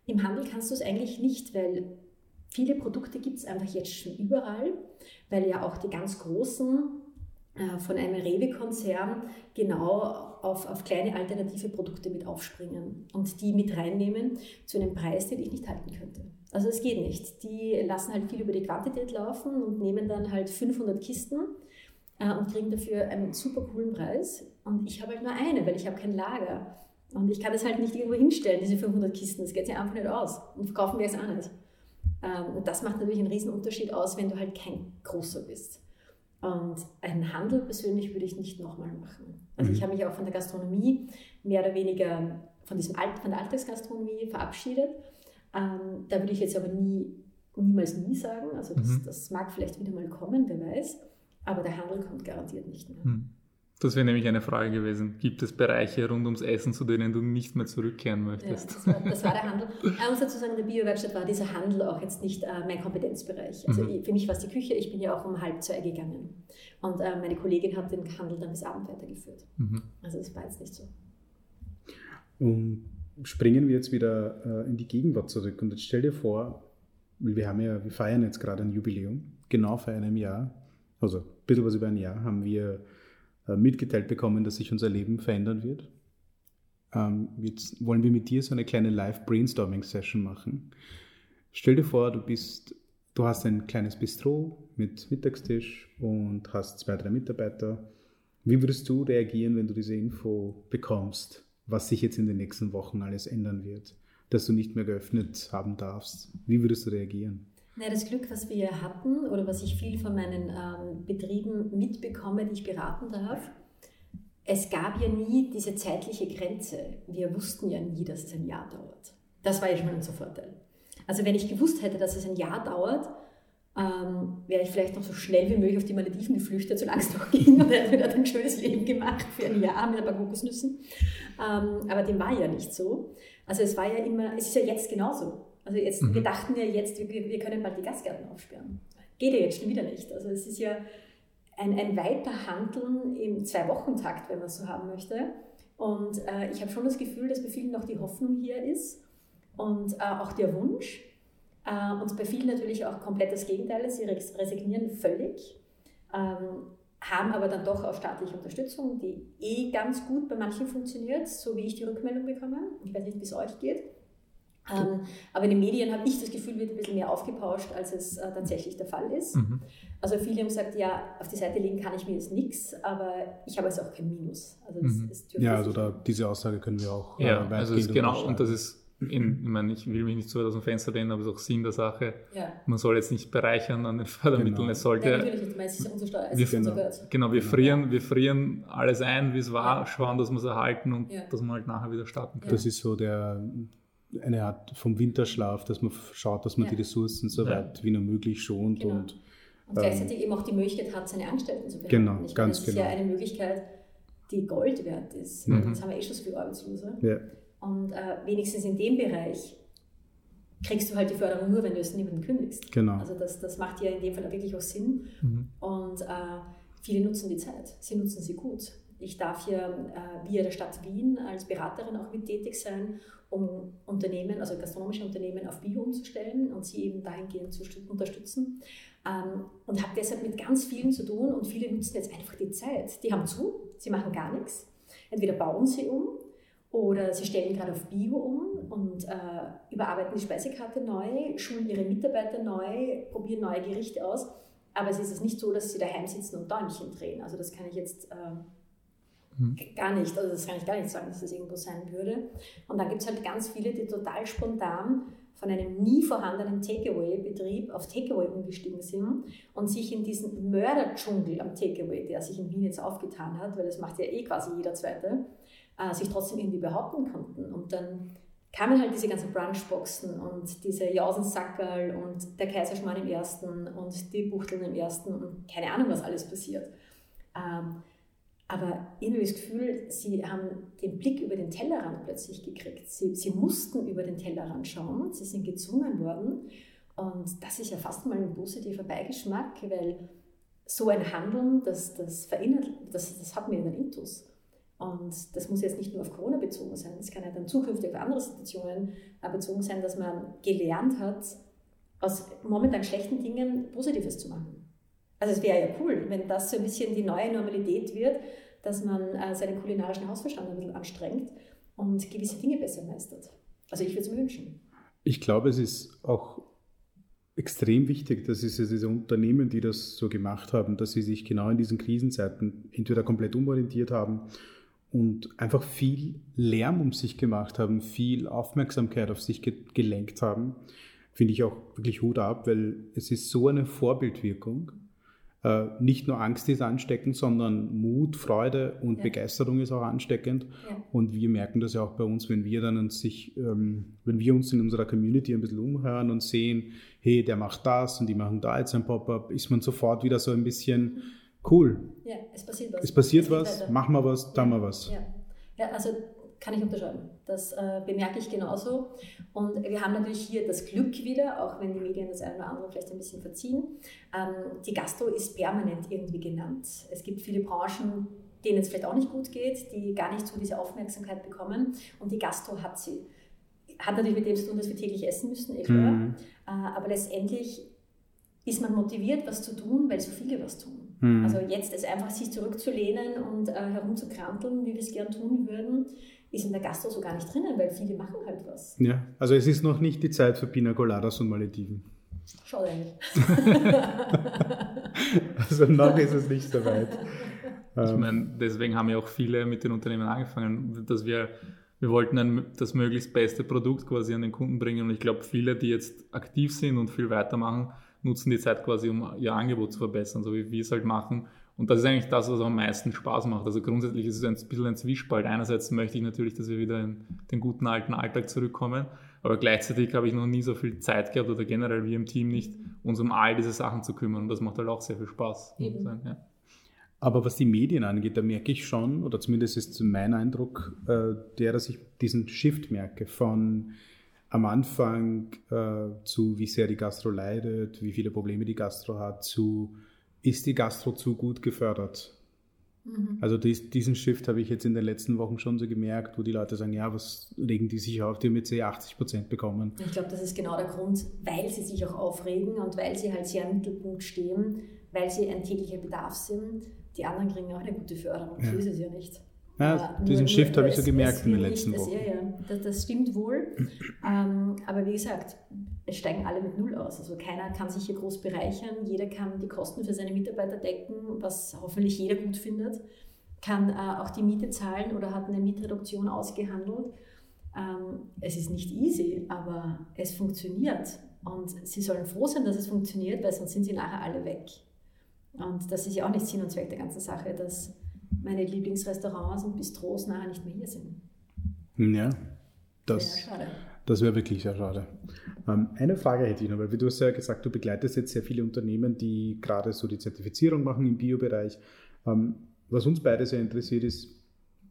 Im Handel kannst du es eigentlich nicht, weil viele Produkte gibt es einfach jetzt schon überall, weil ja auch die ganz großen von einem Rewe-Konzern genau auf, auf kleine alternative Produkte mit aufspringen und die mit reinnehmen zu einem Preis, den ich nicht halten könnte. Also es geht nicht. Die lassen halt viel über die Quantität laufen und nehmen dann halt 500 Kisten äh, und kriegen dafür einen super coolen Preis. Und ich habe halt nur eine, weil ich habe kein Lager. Und ich kann das halt nicht irgendwo hinstellen, diese 500 Kisten. Das geht sich einfach nicht aus. Und verkaufen wir es auch nicht. Ähm, und das macht natürlich einen riesen Unterschied aus, wenn du halt kein Großer bist. Und einen Handel persönlich würde ich nicht nochmal machen. Also mhm. ich habe mich auch von der Gastronomie mehr oder weniger von, diesem Alt, von der Alltagsgastronomie verabschiedet. Ähm, da würde ich jetzt aber nie, niemals nie sagen. Also das, mhm. das mag vielleicht wieder mal kommen, wer weiß. Aber der Handel kommt garantiert nicht mehr. Mhm. Das wäre nämlich eine Frage gewesen. Gibt es Bereiche rund ums Essen, zu denen du nicht mehr zurückkehren möchtest? Ja, das, war, das, war, der Handel. Ich muss dazu sagen, in der Biowerkstatt war dieser Handel auch jetzt nicht äh, mein Kompetenzbereich. Also mhm. für mich war es die Küche, ich bin ja auch um halb zwei gegangen. Und äh, meine Kollegin hat den Handel dann bis Abend weitergeführt. Mhm. Also das war jetzt nicht so. Und springen wir jetzt wieder äh, in die Gegenwart zurück. Und jetzt stell dir vor, wir haben ja, wir feiern jetzt gerade ein Jubiläum, genau vor einem Jahr, also ein bisschen was über ein Jahr, haben wir äh, mitgeteilt bekommen, dass sich unser Leben verändern wird. Ähm, jetzt wollen wir mit dir so eine kleine Live-Brainstorming-Session machen. Stell dir vor, du bist, du hast ein kleines Bistro mit Mittagstisch und hast zwei, drei Mitarbeiter. Wie würdest du reagieren, wenn du diese Info bekommst, was sich jetzt in den nächsten Wochen alles ändern wird, dass du nicht mehr geöffnet haben darfst? Wie würdest du reagieren? Naja, das Glück, was wir hatten oder was ich viel von meinen ähm, Betrieben mitbekomme, die ich beraten darf, es gab ja nie diese zeitliche Grenze. Wir wussten ja nie, dass es ein Jahr dauert. Das war ja schon unser Vorteil. Also wenn ich gewusst hätte, dass es ein Jahr dauert, ähm, wäre ich vielleicht noch so schnell wie möglich auf die Malediven geflüchtet, solange es noch ging und hätte mir dort ein schönes Leben gemacht für ein Jahr mit ein paar Kokosnüssen. Ähm, aber dem war ja nicht so. Also es war ja immer, es ist ja jetzt genauso. Also jetzt, mhm. wir dachten ja jetzt, wir, wir können bald die Gastgärten aufsperren. Geht ja jetzt schon wieder nicht. Also es ist ja ein, ein Weiterhandeln im Zwei-Wochen-Takt, wenn man es so haben möchte. Und äh, ich habe schon das Gefühl, dass bei vielen noch die Hoffnung hier ist und äh, auch der Wunsch. Äh, und bei vielen natürlich auch komplett das Gegenteil. Sie resignieren völlig, ähm, haben aber dann doch auch staatliche Unterstützung, die eh ganz gut bei manchen funktioniert, so wie ich die Rückmeldung bekomme. Ich weiß nicht, wie es euch geht. Ähm, aber in den Medien habe ich das Gefühl, wird ein bisschen mehr aufgepauscht, als es äh, tatsächlich der Fall ist. Mhm. Also viele haben gesagt, ja, auf die Seite legen kann ich mir jetzt nichts, aber ich habe jetzt auch kein Minus. Also das, mhm. das ja, also da, diese Aussage können wir auch. Ja, äh, also genau, und das ist in, ich meine, ich will mich nicht zu weit aus dem Fenster lehnen, aber es ist auch Sinn der Sache. Ja. Man soll jetzt nicht bereichern an den Fördermitteln. Genau. Es sollte. Ja, natürlich, ich meine, es ist unsere Steuer, es wir, ist unser Geld. Genau, wir, genau. Frieren, wir frieren alles ein, wie es war, ja. schauen, dass wir es erhalten und dass wir halt nachher wieder starten können. Das ist so der, eine Art vom Winterschlaf, dass man schaut, dass man die Ressourcen so weit wie nur möglich schont genau. und, und gleichzeitig ähm, eben auch die Möglichkeit hat, seine Angestellten zu behalten. Genau, ich ganz meine, das genau. ist ja eine Möglichkeit, die Gold wert ist. Mhm. Jetzt haben wir eh schon so viele Arbeitslose. Ja. Und äh, wenigstens in dem Bereich kriegst du halt die Förderung nur, wenn du es niemanden kündigst. Genau. Also das, das macht ja in dem Fall wirklich auch Sinn. Mhm. Und äh, viele nutzen die Zeit. Sie nutzen sie gut. Ich darf hier äh, via der Stadt Wien als Beraterin auch mit tätig sein, um Unternehmen, also gastronomische Unternehmen auf Bio umzustellen und sie eben dahingehend zu unterstützen. Ähm, und habe deshalb mit ganz vielen zu tun und viele nutzen jetzt einfach die Zeit. Die haben zu, sie machen gar nichts. Entweder bauen sie um oder sie stellen gerade auf Bio um und äh, überarbeiten die Speisekarte neu, schulen ihre Mitarbeiter neu, probieren neue Gerichte aus. Aber es ist nicht so, dass sie daheim sitzen und Däumchen drehen. Also das kann ich jetzt äh. Gar nicht, also das kann ich gar nicht sagen, dass das irgendwo sein würde. Und dann gibt es halt ganz viele, die total spontan von einem nie vorhandenen Takeaway-Betrieb auf Takeaway umgestiegen sind und sich in diesen Mörderdschungel am Takeaway, der sich in Wien jetzt aufgetan hat, weil das macht ja eh quasi jeder Zweite, äh, sich trotzdem irgendwie behaupten konnten. Und dann kamen halt diese ganzen Brunchboxen und diese Jausensackerl und der Kaiserschmarrn im ersten und die Buchteln im ersten und keine Ahnung, was alles passiert. Ähm, aber irgendwie das Gefühl, sie haben den Blick über den Tellerrand plötzlich gekriegt. Sie, sie mussten über den Tellerrand schauen, sie sind gezwungen worden. Und das ist ja fast mal ein positiver Beigeschmack, weil so ein Handeln, das, das verinnert, das, das hat mir einen Intus. Und das muss jetzt nicht nur auf Corona bezogen sein, es kann ja dann zukünftig auf andere Situationen bezogen sein, dass man gelernt hat, aus momentan schlechten Dingen Positives zu machen. Also es wäre ja cool, wenn das so ein bisschen die neue Normalität wird, dass man äh, seinen kulinarischen Hausverstand ein bisschen anstrengt und gewisse Dinge besser meistert. Also ich würde es mir wünschen. Ich glaube, es ist auch extrem wichtig, dass es diese Unternehmen, die das so gemacht haben, dass sie sich genau in diesen Krisenzeiten entweder komplett umorientiert haben und einfach viel Lärm um sich gemacht haben, viel Aufmerksamkeit auf sich ge gelenkt haben, finde ich auch wirklich Hut ab, weil es ist so eine Vorbildwirkung. Äh, nicht nur Angst ist ansteckend, sondern Mut, Freude und ja. Begeisterung ist auch ansteckend. Ja. Und wir merken das ja auch bei uns, wenn wir dann uns sich, ähm, wenn wir uns in unserer Community ein bisschen umhören und sehen, hey, der macht das und die machen da jetzt ein Pop-up, ist man sofort wieder so ein bisschen cool. Ja, es passiert was. Es passiert es was, machen wir was, tun wir was. Ja, also kann ich unterschreiben. Das äh, bemerke ich genauso. Und wir haben natürlich hier das Glück wieder, auch wenn die Medien das eine oder andere vielleicht ein bisschen verziehen. Ähm, die Gastro ist permanent irgendwie genannt. Es gibt viele Branchen, denen es vielleicht auch nicht gut geht, die gar nicht so diese Aufmerksamkeit bekommen. Und die Gastro hat sie. Hat natürlich mit dem zu tun, dass wir täglich essen müssen, eh. Mhm. Äh, aber letztendlich ist man motiviert, was zu tun, weil so viele was tun. Mhm. Also jetzt es einfach sich zurückzulehnen und äh, herumzukranteln, wie wir es gern tun würden, ist in der Gastro so gar nicht drinnen, weil viele machen halt was. Ja, also es ist noch nicht die Zeit für Pina Coladas und Malediven. Schade eigentlich. also noch ist es nicht so weit. Ich ähm. meine, deswegen haben ja auch viele mit den Unternehmen angefangen, dass wir wir wollten ein, das möglichst beste Produkt quasi an den Kunden bringen und ich glaube, viele, die jetzt aktiv sind und viel weitermachen, nutzen die Zeit quasi, um ihr Angebot zu verbessern, so wie wir es halt machen. Und das ist eigentlich das, was am meisten Spaß macht. Also grundsätzlich ist es ein bisschen ein Zwiespalt. Einerseits möchte ich natürlich, dass wir wieder in den guten alten Alltag zurückkommen, aber gleichzeitig habe ich noch nie so viel Zeit gehabt oder generell wir im Team nicht, uns um all diese Sachen zu kümmern. Und das macht halt auch sehr viel Spaß. Ja. Aber was die Medien angeht, da merke ich schon, oder zumindest ist mein Eindruck äh, der, dass ich diesen Shift merke von am Anfang äh, zu, wie sehr die Gastro leidet, wie viele Probleme die Gastro hat, zu, ist die Gastro zu gut gefördert? Mhm. Also dies, diesen Shift habe ich jetzt in den letzten Wochen schon so gemerkt, wo die Leute sagen, ja, was regen die sich auf, die haben jetzt eh 80 Prozent bekommen. Ich glaube, das ist genau der Grund, weil sie sich auch aufregen und weil sie halt sehr im Mittelpunkt stehen, weil sie ein täglicher Bedarf sind. Die anderen kriegen auch eine gute Förderung, ja. so ist es ja nicht. Ja, diesen nur, Shift habe ich so gemerkt in den letzten Wochen. Ja, ja, das, das stimmt wohl. ähm, aber wie gesagt, es steigen alle mit Null aus. Also keiner kann sich hier groß bereichern. Jeder kann die Kosten für seine Mitarbeiter decken, was hoffentlich jeder gut findet. Kann äh, auch die Miete zahlen oder hat eine Mietreduktion ausgehandelt. Ähm, es ist nicht easy, aber es funktioniert. Und sie sollen froh sein, dass es funktioniert, weil sonst sind sie nachher alle weg. Und das ist ja auch nicht Sinn und Zweck der ganzen Sache, dass meine Lieblingsrestaurants und Bistros nachher nicht mehr hier sind. Ja, das, das wäre wirklich sehr schade. Ähm, eine Frage hätte ich noch, weil du hast ja gesagt, du begleitest jetzt sehr viele Unternehmen, die gerade so die Zertifizierung machen im Biobereich. Ähm, was uns beide sehr interessiert ist,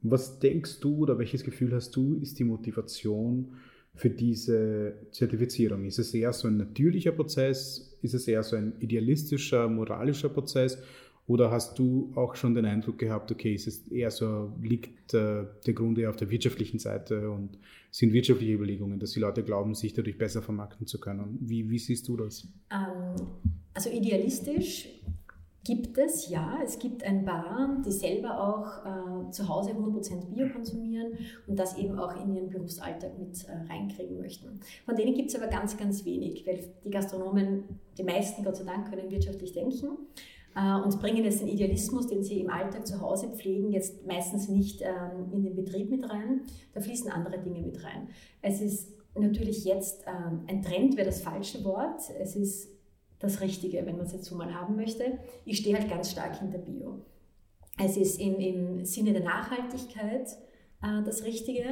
was denkst du oder welches Gefühl hast du, ist die Motivation für diese Zertifizierung? Ist es eher so ein natürlicher Prozess? Ist es eher so ein idealistischer, moralischer Prozess? Oder hast du auch schon den Eindruck gehabt, okay, es eher so, liegt äh, der Grund eher auf der wirtschaftlichen Seite und sind wirtschaftliche Überlegungen, dass die Leute glauben, sich dadurch besser vermarkten zu können? Wie, wie siehst du das? Ähm, also idealistisch gibt es, ja. Es gibt ein paar, die selber auch äh, zu Hause 100% Bio konsumieren und das eben auch in ihren Berufsalltag mit äh, reinkriegen möchten. Von denen gibt es aber ganz, ganz wenig, weil die Gastronomen, die meisten Gott sei Dank, können wirtschaftlich denken und bringen jetzt den Idealismus, den sie im Alltag zu Hause pflegen, jetzt meistens nicht ähm, in den Betrieb mit rein. Da fließen andere Dinge mit rein. Es ist natürlich jetzt ähm, ein Trend, wäre das falsche Wort. Es ist das Richtige, wenn man es jetzt so mal haben möchte. Ich stehe halt ganz stark hinter Bio. Es ist im, im Sinne der Nachhaltigkeit äh, das Richtige.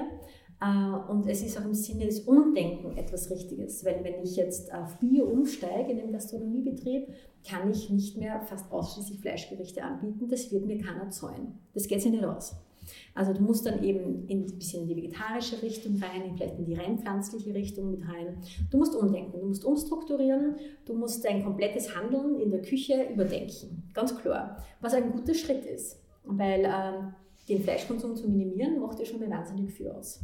Äh, und es ist auch im Sinne des Umdenken etwas Richtiges, weil wenn ich jetzt auf Bio umsteige in einem Gastronomiebetrieb, kann ich nicht mehr fast ausschließlich Fleischgerichte anbieten. Das wird mir keiner zäunen. Das geht sich nicht aus. Also du musst dann eben in ein bisschen in die vegetarische Richtung rein, vielleicht in die rein pflanzliche Richtung mit rein. Du musst umdenken, du musst umstrukturieren, du musst dein komplettes Handeln in der Küche überdenken. Ganz klar. Was ein guter Schritt ist, weil äh, den Fleischkonsum zu minimieren, macht ja schon mal wahnsinnig viel aus.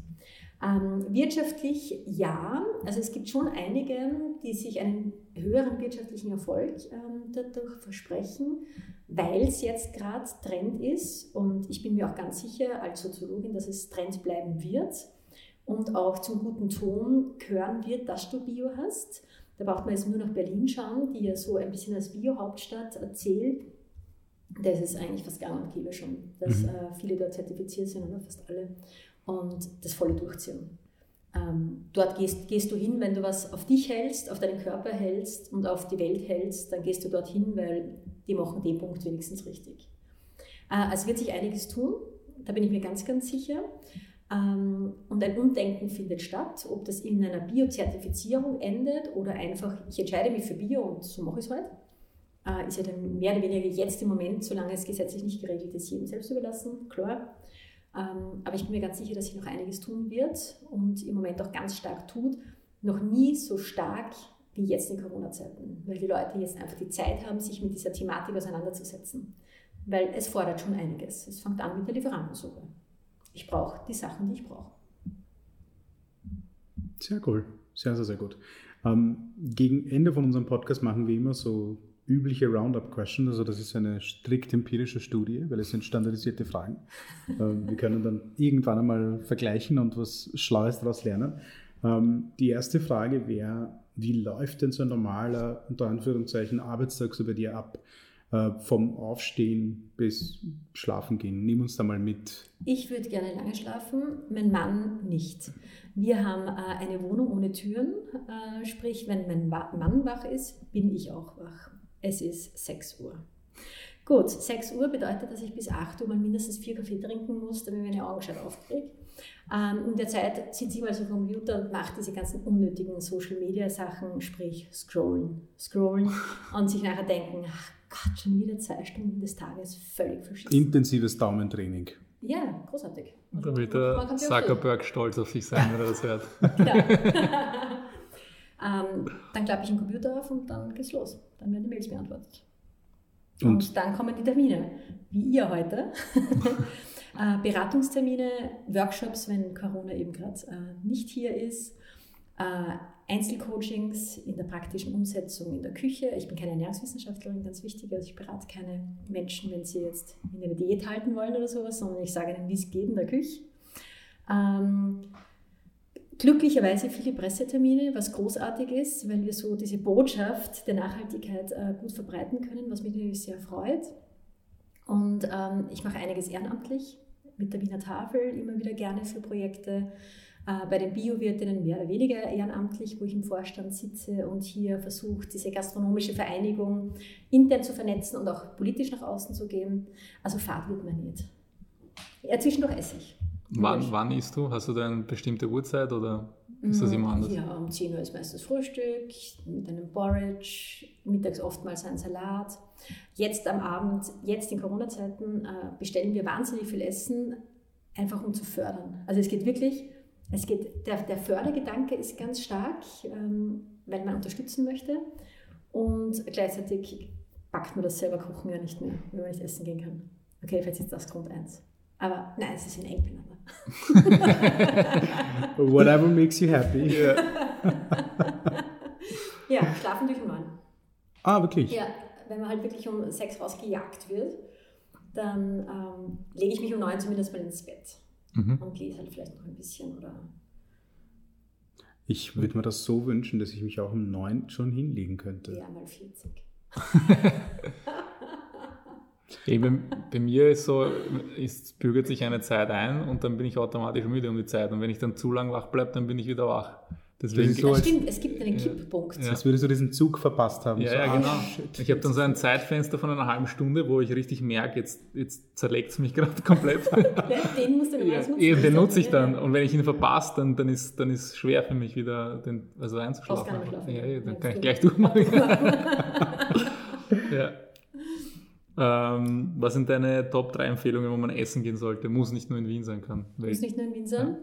Ähm, wirtschaftlich ja, also es gibt schon einige, die sich einen höheren wirtschaftlichen Erfolg ähm, dadurch versprechen, weil es jetzt gerade Trend ist und ich bin mir auch ganz sicher als Soziologin, dass es Trend bleiben wird und auch zum guten Ton gehören wird, dass du Bio hast. Da braucht man jetzt nur nach Berlin schauen, die ja so ein bisschen als Bio-Hauptstadt erzählt. Das ist eigentlich fast gang und gäbe schon, dass mhm. äh, viele dort zertifiziert sind oder fast alle und das volle durchziehen. Ähm, dort gehst, gehst du hin, wenn du was auf dich hältst, auf deinen Körper hältst und auf die Welt hältst, dann gehst du dorthin, weil die machen den Punkt wenigstens richtig. Äh, es wird sich einiges tun, da bin ich mir ganz, ganz sicher. Ähm, und ein Umdenken findet statt, ob das in einer Biozertifizierung endet oder einfach, ich entscheide mich für Bio und so mache ich es halt. Äh, ist ja dann mehr oder weniger jetzt im Moment, solange es gesetzlich nicht geregelt ist, jedem selbst überlassen, klar. Ähm, aber ich bin mir ganz sicher, dass sich noch einiges tun wird und im Moment auch ganz stark tut. Noch nie so stark wie jetzt in Corona-Zeiten, weil die Leute jetzt einfach die Zeit haben, sich mit dieser Thematik auseinanderzusetzen. Weil es fordert schon einiges. Es fängt an mit der Lieferantensuche. Ich brauche die Sachen, die ich brauche. Sehr cool. Sehr, sehr, sehr gut. Ähm, gegen Ende von unserem Podcast machen wir immer so übliche Roundup-Question. Also das ist eine strikt empirische Studie, weil es sind standardisierte Fragen. Ähm, wir können dann irgendwann einmal vergleichen und was Schlaues daraus lernen. Ähm, die erste Frage wäre, wie läuft denn so ein normaler, unter Anführungszeichen, Arbeitstag so bei dir ab? Äh, vom Aufstehen bis Schlafen gehen. Nimm uns da mal mit. Ich würde gerne lange schlafen, mein Mann nicht. Wir haben äh, eine Wohnung ohne Türen, äh, sprich, wenn mein Mann wach ist, bin ich auch wach. Es ist 6 Uhr. Gut, 6 Uhr bedeutet, dass ich bis 8 Uhr mal mindestens vier Kaffee trinken muss, damit ich meine Augen gescheit aufkriege. Ähm, in der Zeit sitze ich mal so vom Computer und mache diese ganzen unnötigen Social Media Sachen, sprich scrollen, scrollen und sich nachher denken, ach Gott, schon wieder zwei Stunden des Tages völlig verschissen. Intensives Daumentraining. Ja, großartig. Also, Damit der Zuckerberg stolz auf sich sein, wenn er das hört. genau. ähm, dann klappe ich den Computer auf und dann geht's los. Dann werden die Mails beantwortet. Und, und dann kommen die Termine, wie ihr heute. Äh, Beratungstermine, Workshops, wenn Corona eben gerade äh, nicht hier ist. Äh, Einzelcoachings in der praktischen Umsetzung in der Küche. Ich bin keine Ernährungswissenschaftlerin, ganz wichtig. Also ich berate keine Menschen, wenn sie jetzt in eine Diät halten wollen oder sowas, sondern ich sage ihnen, wie es geht in der Küche. Ähm, glücklicherweise viele Pressetermine, was großartig ist, weil wir so diese Botschaft der Nachhaltigkeit äh, gut verbreiten können, was mich natürlich sehr freut. Und ähm, ich mache einiges ehrenamtlich mit der Wiener Tafel, immer wieder gerne für Projekte. Äh, bei den Biowirtinnen mehr oder weniger ehrenamtlich, wo ich im Vorstand sitze und hier versuche, diese gastronomische Vereinigung intern zu vernetzen und auch politisch nach außen zu gehen. Also Fahrt wird man nicht. Ja, zwischendurch esse ich. Wann, wann isst du? Hast du da eine bestimmte Uhrzeit oder ist das immer anders? Ja, um 10 Uhr ist meistens Frühstück mit einem Porridge, mittags oftmals ein Salat. Jetzt am Abend, jetzt in Corona-Zeiten, äh, bestellen wir wahnsinnig viel Essen, einfach um zu fördern. Also es geht wirklich, es geht, der, der Fördergedanke ist ganz stark, ähm, weil man unterstützen möchte und gleichzeitig backt man das selber Kochen ja nicht mehr, wenn man nicht essen gehen kann. Okay, vielleicht ist das Grund eins. Aber nein, es ist in eng beieinander. Whatever makes you happy. Yeah. ja, schlafen durch um neun. Ah, wirklich? Ja, wenn man halt wirklich um sechs rausgejagt wird, dann ähm, lege ich mich um neun zumindest mal ins Bett mhm. und lese halt vielleicht noch ein bisschen oder. Ich würde mir das so wünschen, dass ich mich auch um neun schon hinlegen könnte. Ja, mal 40. Eben, bei mir ist so, es bürgert sich eine Zeit ein und dann bin ich automatisch müde um die Zeit. Und wenn ich dann zu lang wach bleibe, dann bin ich wieder wach. Deswegen so ja, stimmt, es gibt einen Kipppunkt. Ja. Als würdest du diesen Zug verpasst haben. Ja, so, ja genau. Oh, ich habe dann so ein Zeitfenster von einer halben Stunde, wo ich richtig merke, jetzt, jetzt zerlegt es mich gerade komplett. den musst du ja, nutzen. Den nutze ich dann. Und wenn ich ihn verpasse, dann, dann ist es dann ist schwer für mich wieder den, also einzuschlafen. Ja, dann kann ich gleich durchmachen. ja. Ähm, was sind deine Top 3 Empfehlungen, wo man essen gehen sollte? Muss nicht nur in Wien sein kann. Muss nicht nur in Wien sein?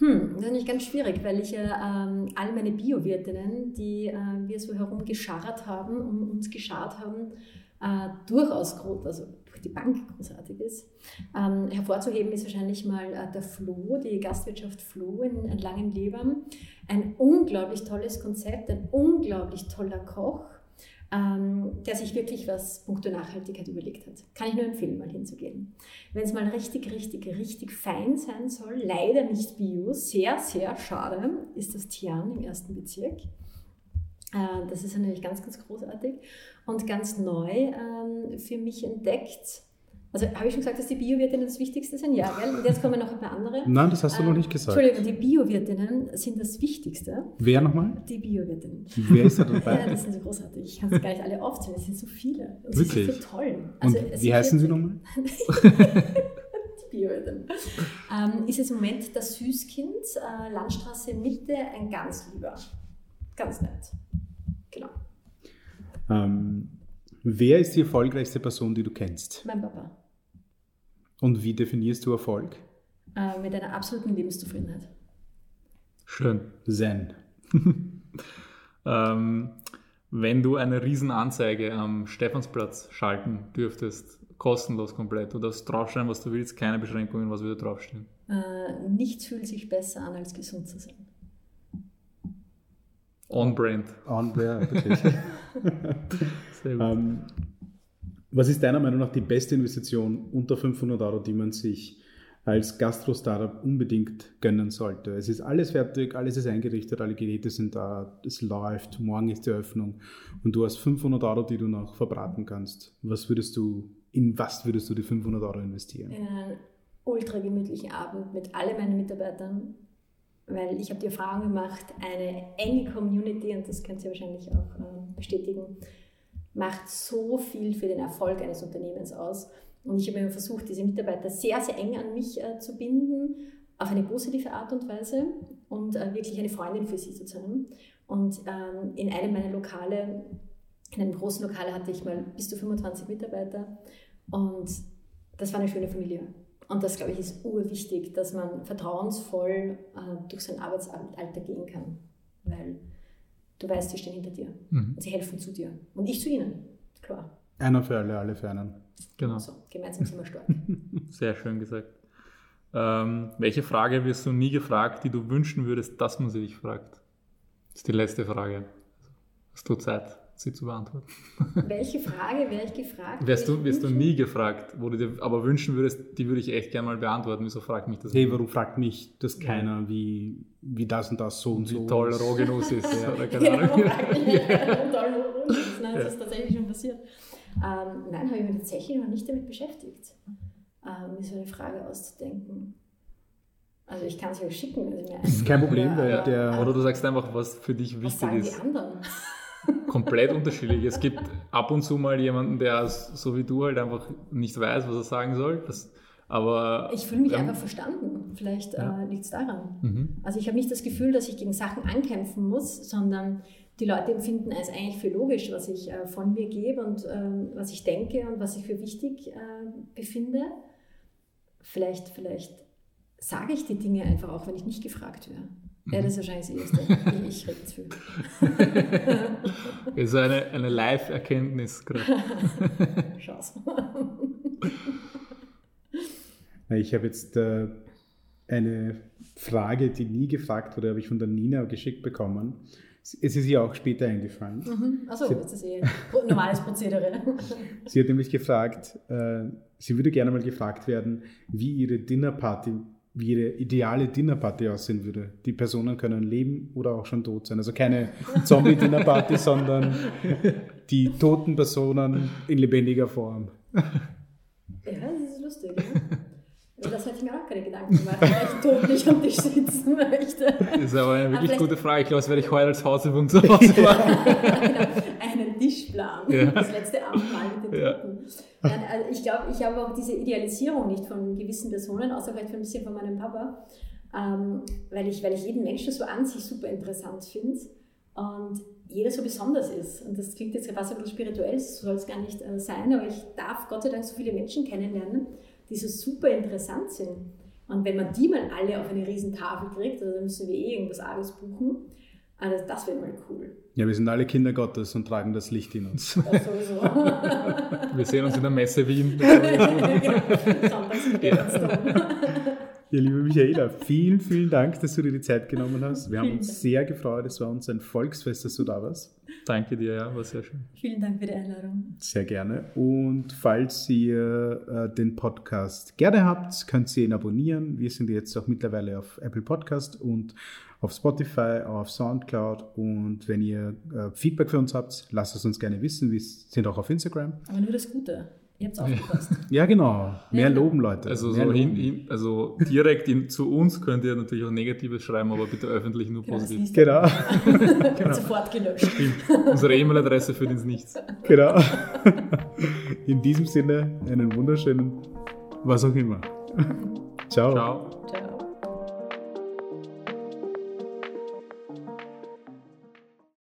Ja. Hm, das ist nicht ganz schwierig, weil ich ja ähm, all meine Biowirtinnen, die äh, wir so herumgescharrt haben, um uns geschart haben, äh, durchaus groß, also durch die Bank großartig ist. Ähm, hervorzuheben ist wahrscheinlich mal äh, der Floh, die Gastwirtschaft Floh in, in Langenlebern. Ein unglaublich tolles Konzept, ein unglaublich toller Koch ähm, der sich wirklich was punkto Nachhaltigkeit überlegt hat. Kann ich nur empfehlen, mal hinzugehen. Wenn es mal richtig, richtig, richtig fein sein soll, leider nicht bio, sehr, sehr schade, ist das Tian im ersten Bezirk. Äh, das ist natürlich ganz, ganz großartig und ganz neu ähm, für mich entdeckt also habe ich schon gesagt, dass die Biowirtinnen das Wichtigste sind? Ja, gell? Und jetzt kommen noch ein paar andere. Nein, das hast du ähm, noch nicht gesagt. Entschuldigung, die Biowirtinnen sind das Wichtigste. Wer nochmal? Die Biowirtinnen. Wer ist da dabei? ja, das sind so großartig. Ich kann es gar nicht alle aufzählen, es sind so viele. Und Wirklich? sind so toll. Also, Und wie heißen sie nochmal? die Biowirtinnen. Ähm, ist es im Moment das Süßkind, äh, Landstraße Mitte, ein ganz lieber. Ganz nett. Genau. Ähm, Wer ist die erfolgreichste Person, die du kennst? Mein Papa. Und wie definierst du Erfolg? Äh, mit einer absoluten Lebenszufriedenheit. Schön. Zen. ähm, wenn du eine Riesenanzeige am Stephansplatz schalten dürftest, kostenlos komplett, du darfst draufstehen, was du willst, keine Beschränkungen, was würde draufstehen? Äh, nichts fühlt sich besser an, als gesund zu sein. On-brand. On-brand, wirklich. Sehr gut. Ähm, was ist deiner Meinung nach die beste Investition unter 500 Euro, die man sich als Gastro-Startup unbedingt gönnen sollte? Es ist alles fertig, alles ist eingerichtet, alle Geräte sind da, es läuft, morgen ist die Eröffnung und du hast 500 Euro, die du noch verbraten kannst. Was würdest du, in was würdest du die 500 Euro investieren? In einen ultra gemütlichen Abend mit all meinen Mitarbeitern, weil ich habe die Erfahrung gemacht, eine enge Community, und das könnt ihr wahrscheinlich auch äh, bestätigen, macht so viel für den Erfolg eines Unternehmens aus. Und ich habe immer versucht, diese Mitarbeiter sehr, sehr eng an mich äh, zu binden, auf eine positive Art und Weise und äh, wirklich eine Freundin für sie zu sein. Und ähm, in einem meiner Lokale, in einem großen Lokale hatte ich mal bis zu 25 Mitarbeiter und das war eine schöne Familie. Und das, glaube ich, ist urwichtig, dass man vertrauensvoll äh, durch sein Arbeitsalter gehen kann. Weil du weißt, sie stehen hinter dir mhm. und sie helfen zu dir. Und ich zu ihnen, klar. Einer für alle, alle für einen. Genau. So, gemeinsam sind wir stark. Sehr schön gesagt. Ähm, welche Frage wirst du nie gefragt, die du wünschen würdest, dass man sie dich fragt? Das ist die letzte Frage. Hast du Zeit, sie zu beantworten? Welche Frage wäre ich gefragt? Wärst du, wirst du nie gefragt, wo du dir aber wünschen würdest, die würde ich echt gerne mal beantworten. Wieso fragt mich das? Hey, warum fragt mich das keiner, wie, wie das und das so und wie so? Wie toll Rohgenuss ist. ja, oder keine genau, Ahnung. Ja. toll Rohgenuss ist. Nein, das ist tatsächlich schon passiert. Ähm, nein, habe ich mich tatsächlich noch nicht damit beschäftigt, ähm, mir so eine Frage auszudenken. Also ich kann es euch schicken. Also das ist kein Problem, ja. der... Oder du sagst einfach, was für dich wichtig was sagen ist. Die anderen? Komplett unterschiedlich. Es gibt ab und zu mal jemanden, der so wie du halt einfach nicht weiß, was er sagen soll. Das, aber, ich fühle mich ähm, einfach verstanden. Vielleicht ja. äh, liegt es daran. Mhm. Also ich habe nicht das Gefühl, dass ich gegen Sachen ankämpfen muss, sondern die Leute empfinden es eigentlich für logisch, was ich äh, von mir gebe und äh, was ich denke und was ich für wichtig äh, befinde. Vielleicht, vielleicht sage ich die Dinge einfach auch, wenn ich nicht gefragt wäre. Ja, das ist wahrscheinlich das Erste. Ich, ich rede zu viel. Das ist eine, eine Live-Erkenntnis gerade. Chance. Ich habe jetzt äh, eine Frage, die nie gefragt wurde, habe ich von der Nina geschickt bekommen. Es ist ihr auch später eingefallen. Mhm. Achso, das ist eh normales Prozedere. sie hat nämlich gefragt, äh, sie würde gerne mal gefragt werden, wie ihre Dinnerparty wie ihre ideale Dinnerparty aussehen würde. Die Personen können leben oder auch schon tot sein. Also keine Zombie-Dinnerparty, sondern die toten Personen in lebendiger Form. Ja, das ist lustig. Ja? Das hätte ich mir auch keine Gedanken gemacht, weil ich tot nicht am Tisch sitzen möchte. Das ist aber eine wirklich aber gute Frage. Ich glaube, das werde ich heute als Hausübung zu Hause machen. genau, Tischplan. Ja. Das letzte Abendmahl mit den Toten. Ja. Also ich glaube, ich habe auch diese Idealisierung nicht von gewissen Personen, außer vielleicht ein bisschen von meinem Papa, ähm, weil, ich, weil ich jeden Menschen so an sich super interessant finde und jeder so besonders ist. Und das klingt jetzt fast ein bisschen spirituell, so soll es gar nicht äh, sein, aber ich darf Gott sei Dank so viele Menschen kennenlernen die so super interessant sind. Und wenn man die mal alle auf eine riesen Tafel kriegt, also dann müssen wir eh irgendwas Arges buchen, also das wäre mal cool. Ja, wir sind alle Kinder Gottes und tragen das Licht in uns. Ja, sowieso. wir sehen uns in der Messe Wien. Ja, liebe Michaela, vielen, vielen Dank, dass du dir die Zeit genommen hast. Wir haben uns sehr gefreut. Es war uns ein Volksfest, dass du da warst. Danke dir, ja, war sehr schön. Vielen Dank für die Einladung. Sehr gerne. Und falls ihr äh, den Podcast gerne habt, könnt ihr ihn abonnieren. Wir sind jetzt auch mittlerweile auf Apple Podcast und auf Spotify, auf Soundcloud. Und wenn ihr äh, Feedback für uns habt, lasst es uns gerne wissen. Wir sind auch auf Instagram. Aber nur das Gute. Ihr habt aufgepasst. Ja, genau. Mehr ja. loben, Leute. Also, so hin, hin, also direkt in, zu uns könnt ihr natürlich auch Negatives schreiben, aber bitte öffentlich nur genau, positiv. Genau. genau. Sofort gelöscht. Unsere E-Mail-Adresse führt ins Nichts. Genau. In diesem Sinne einen wunderschönen, was auch immer. Ciao. Ciao. Ciao.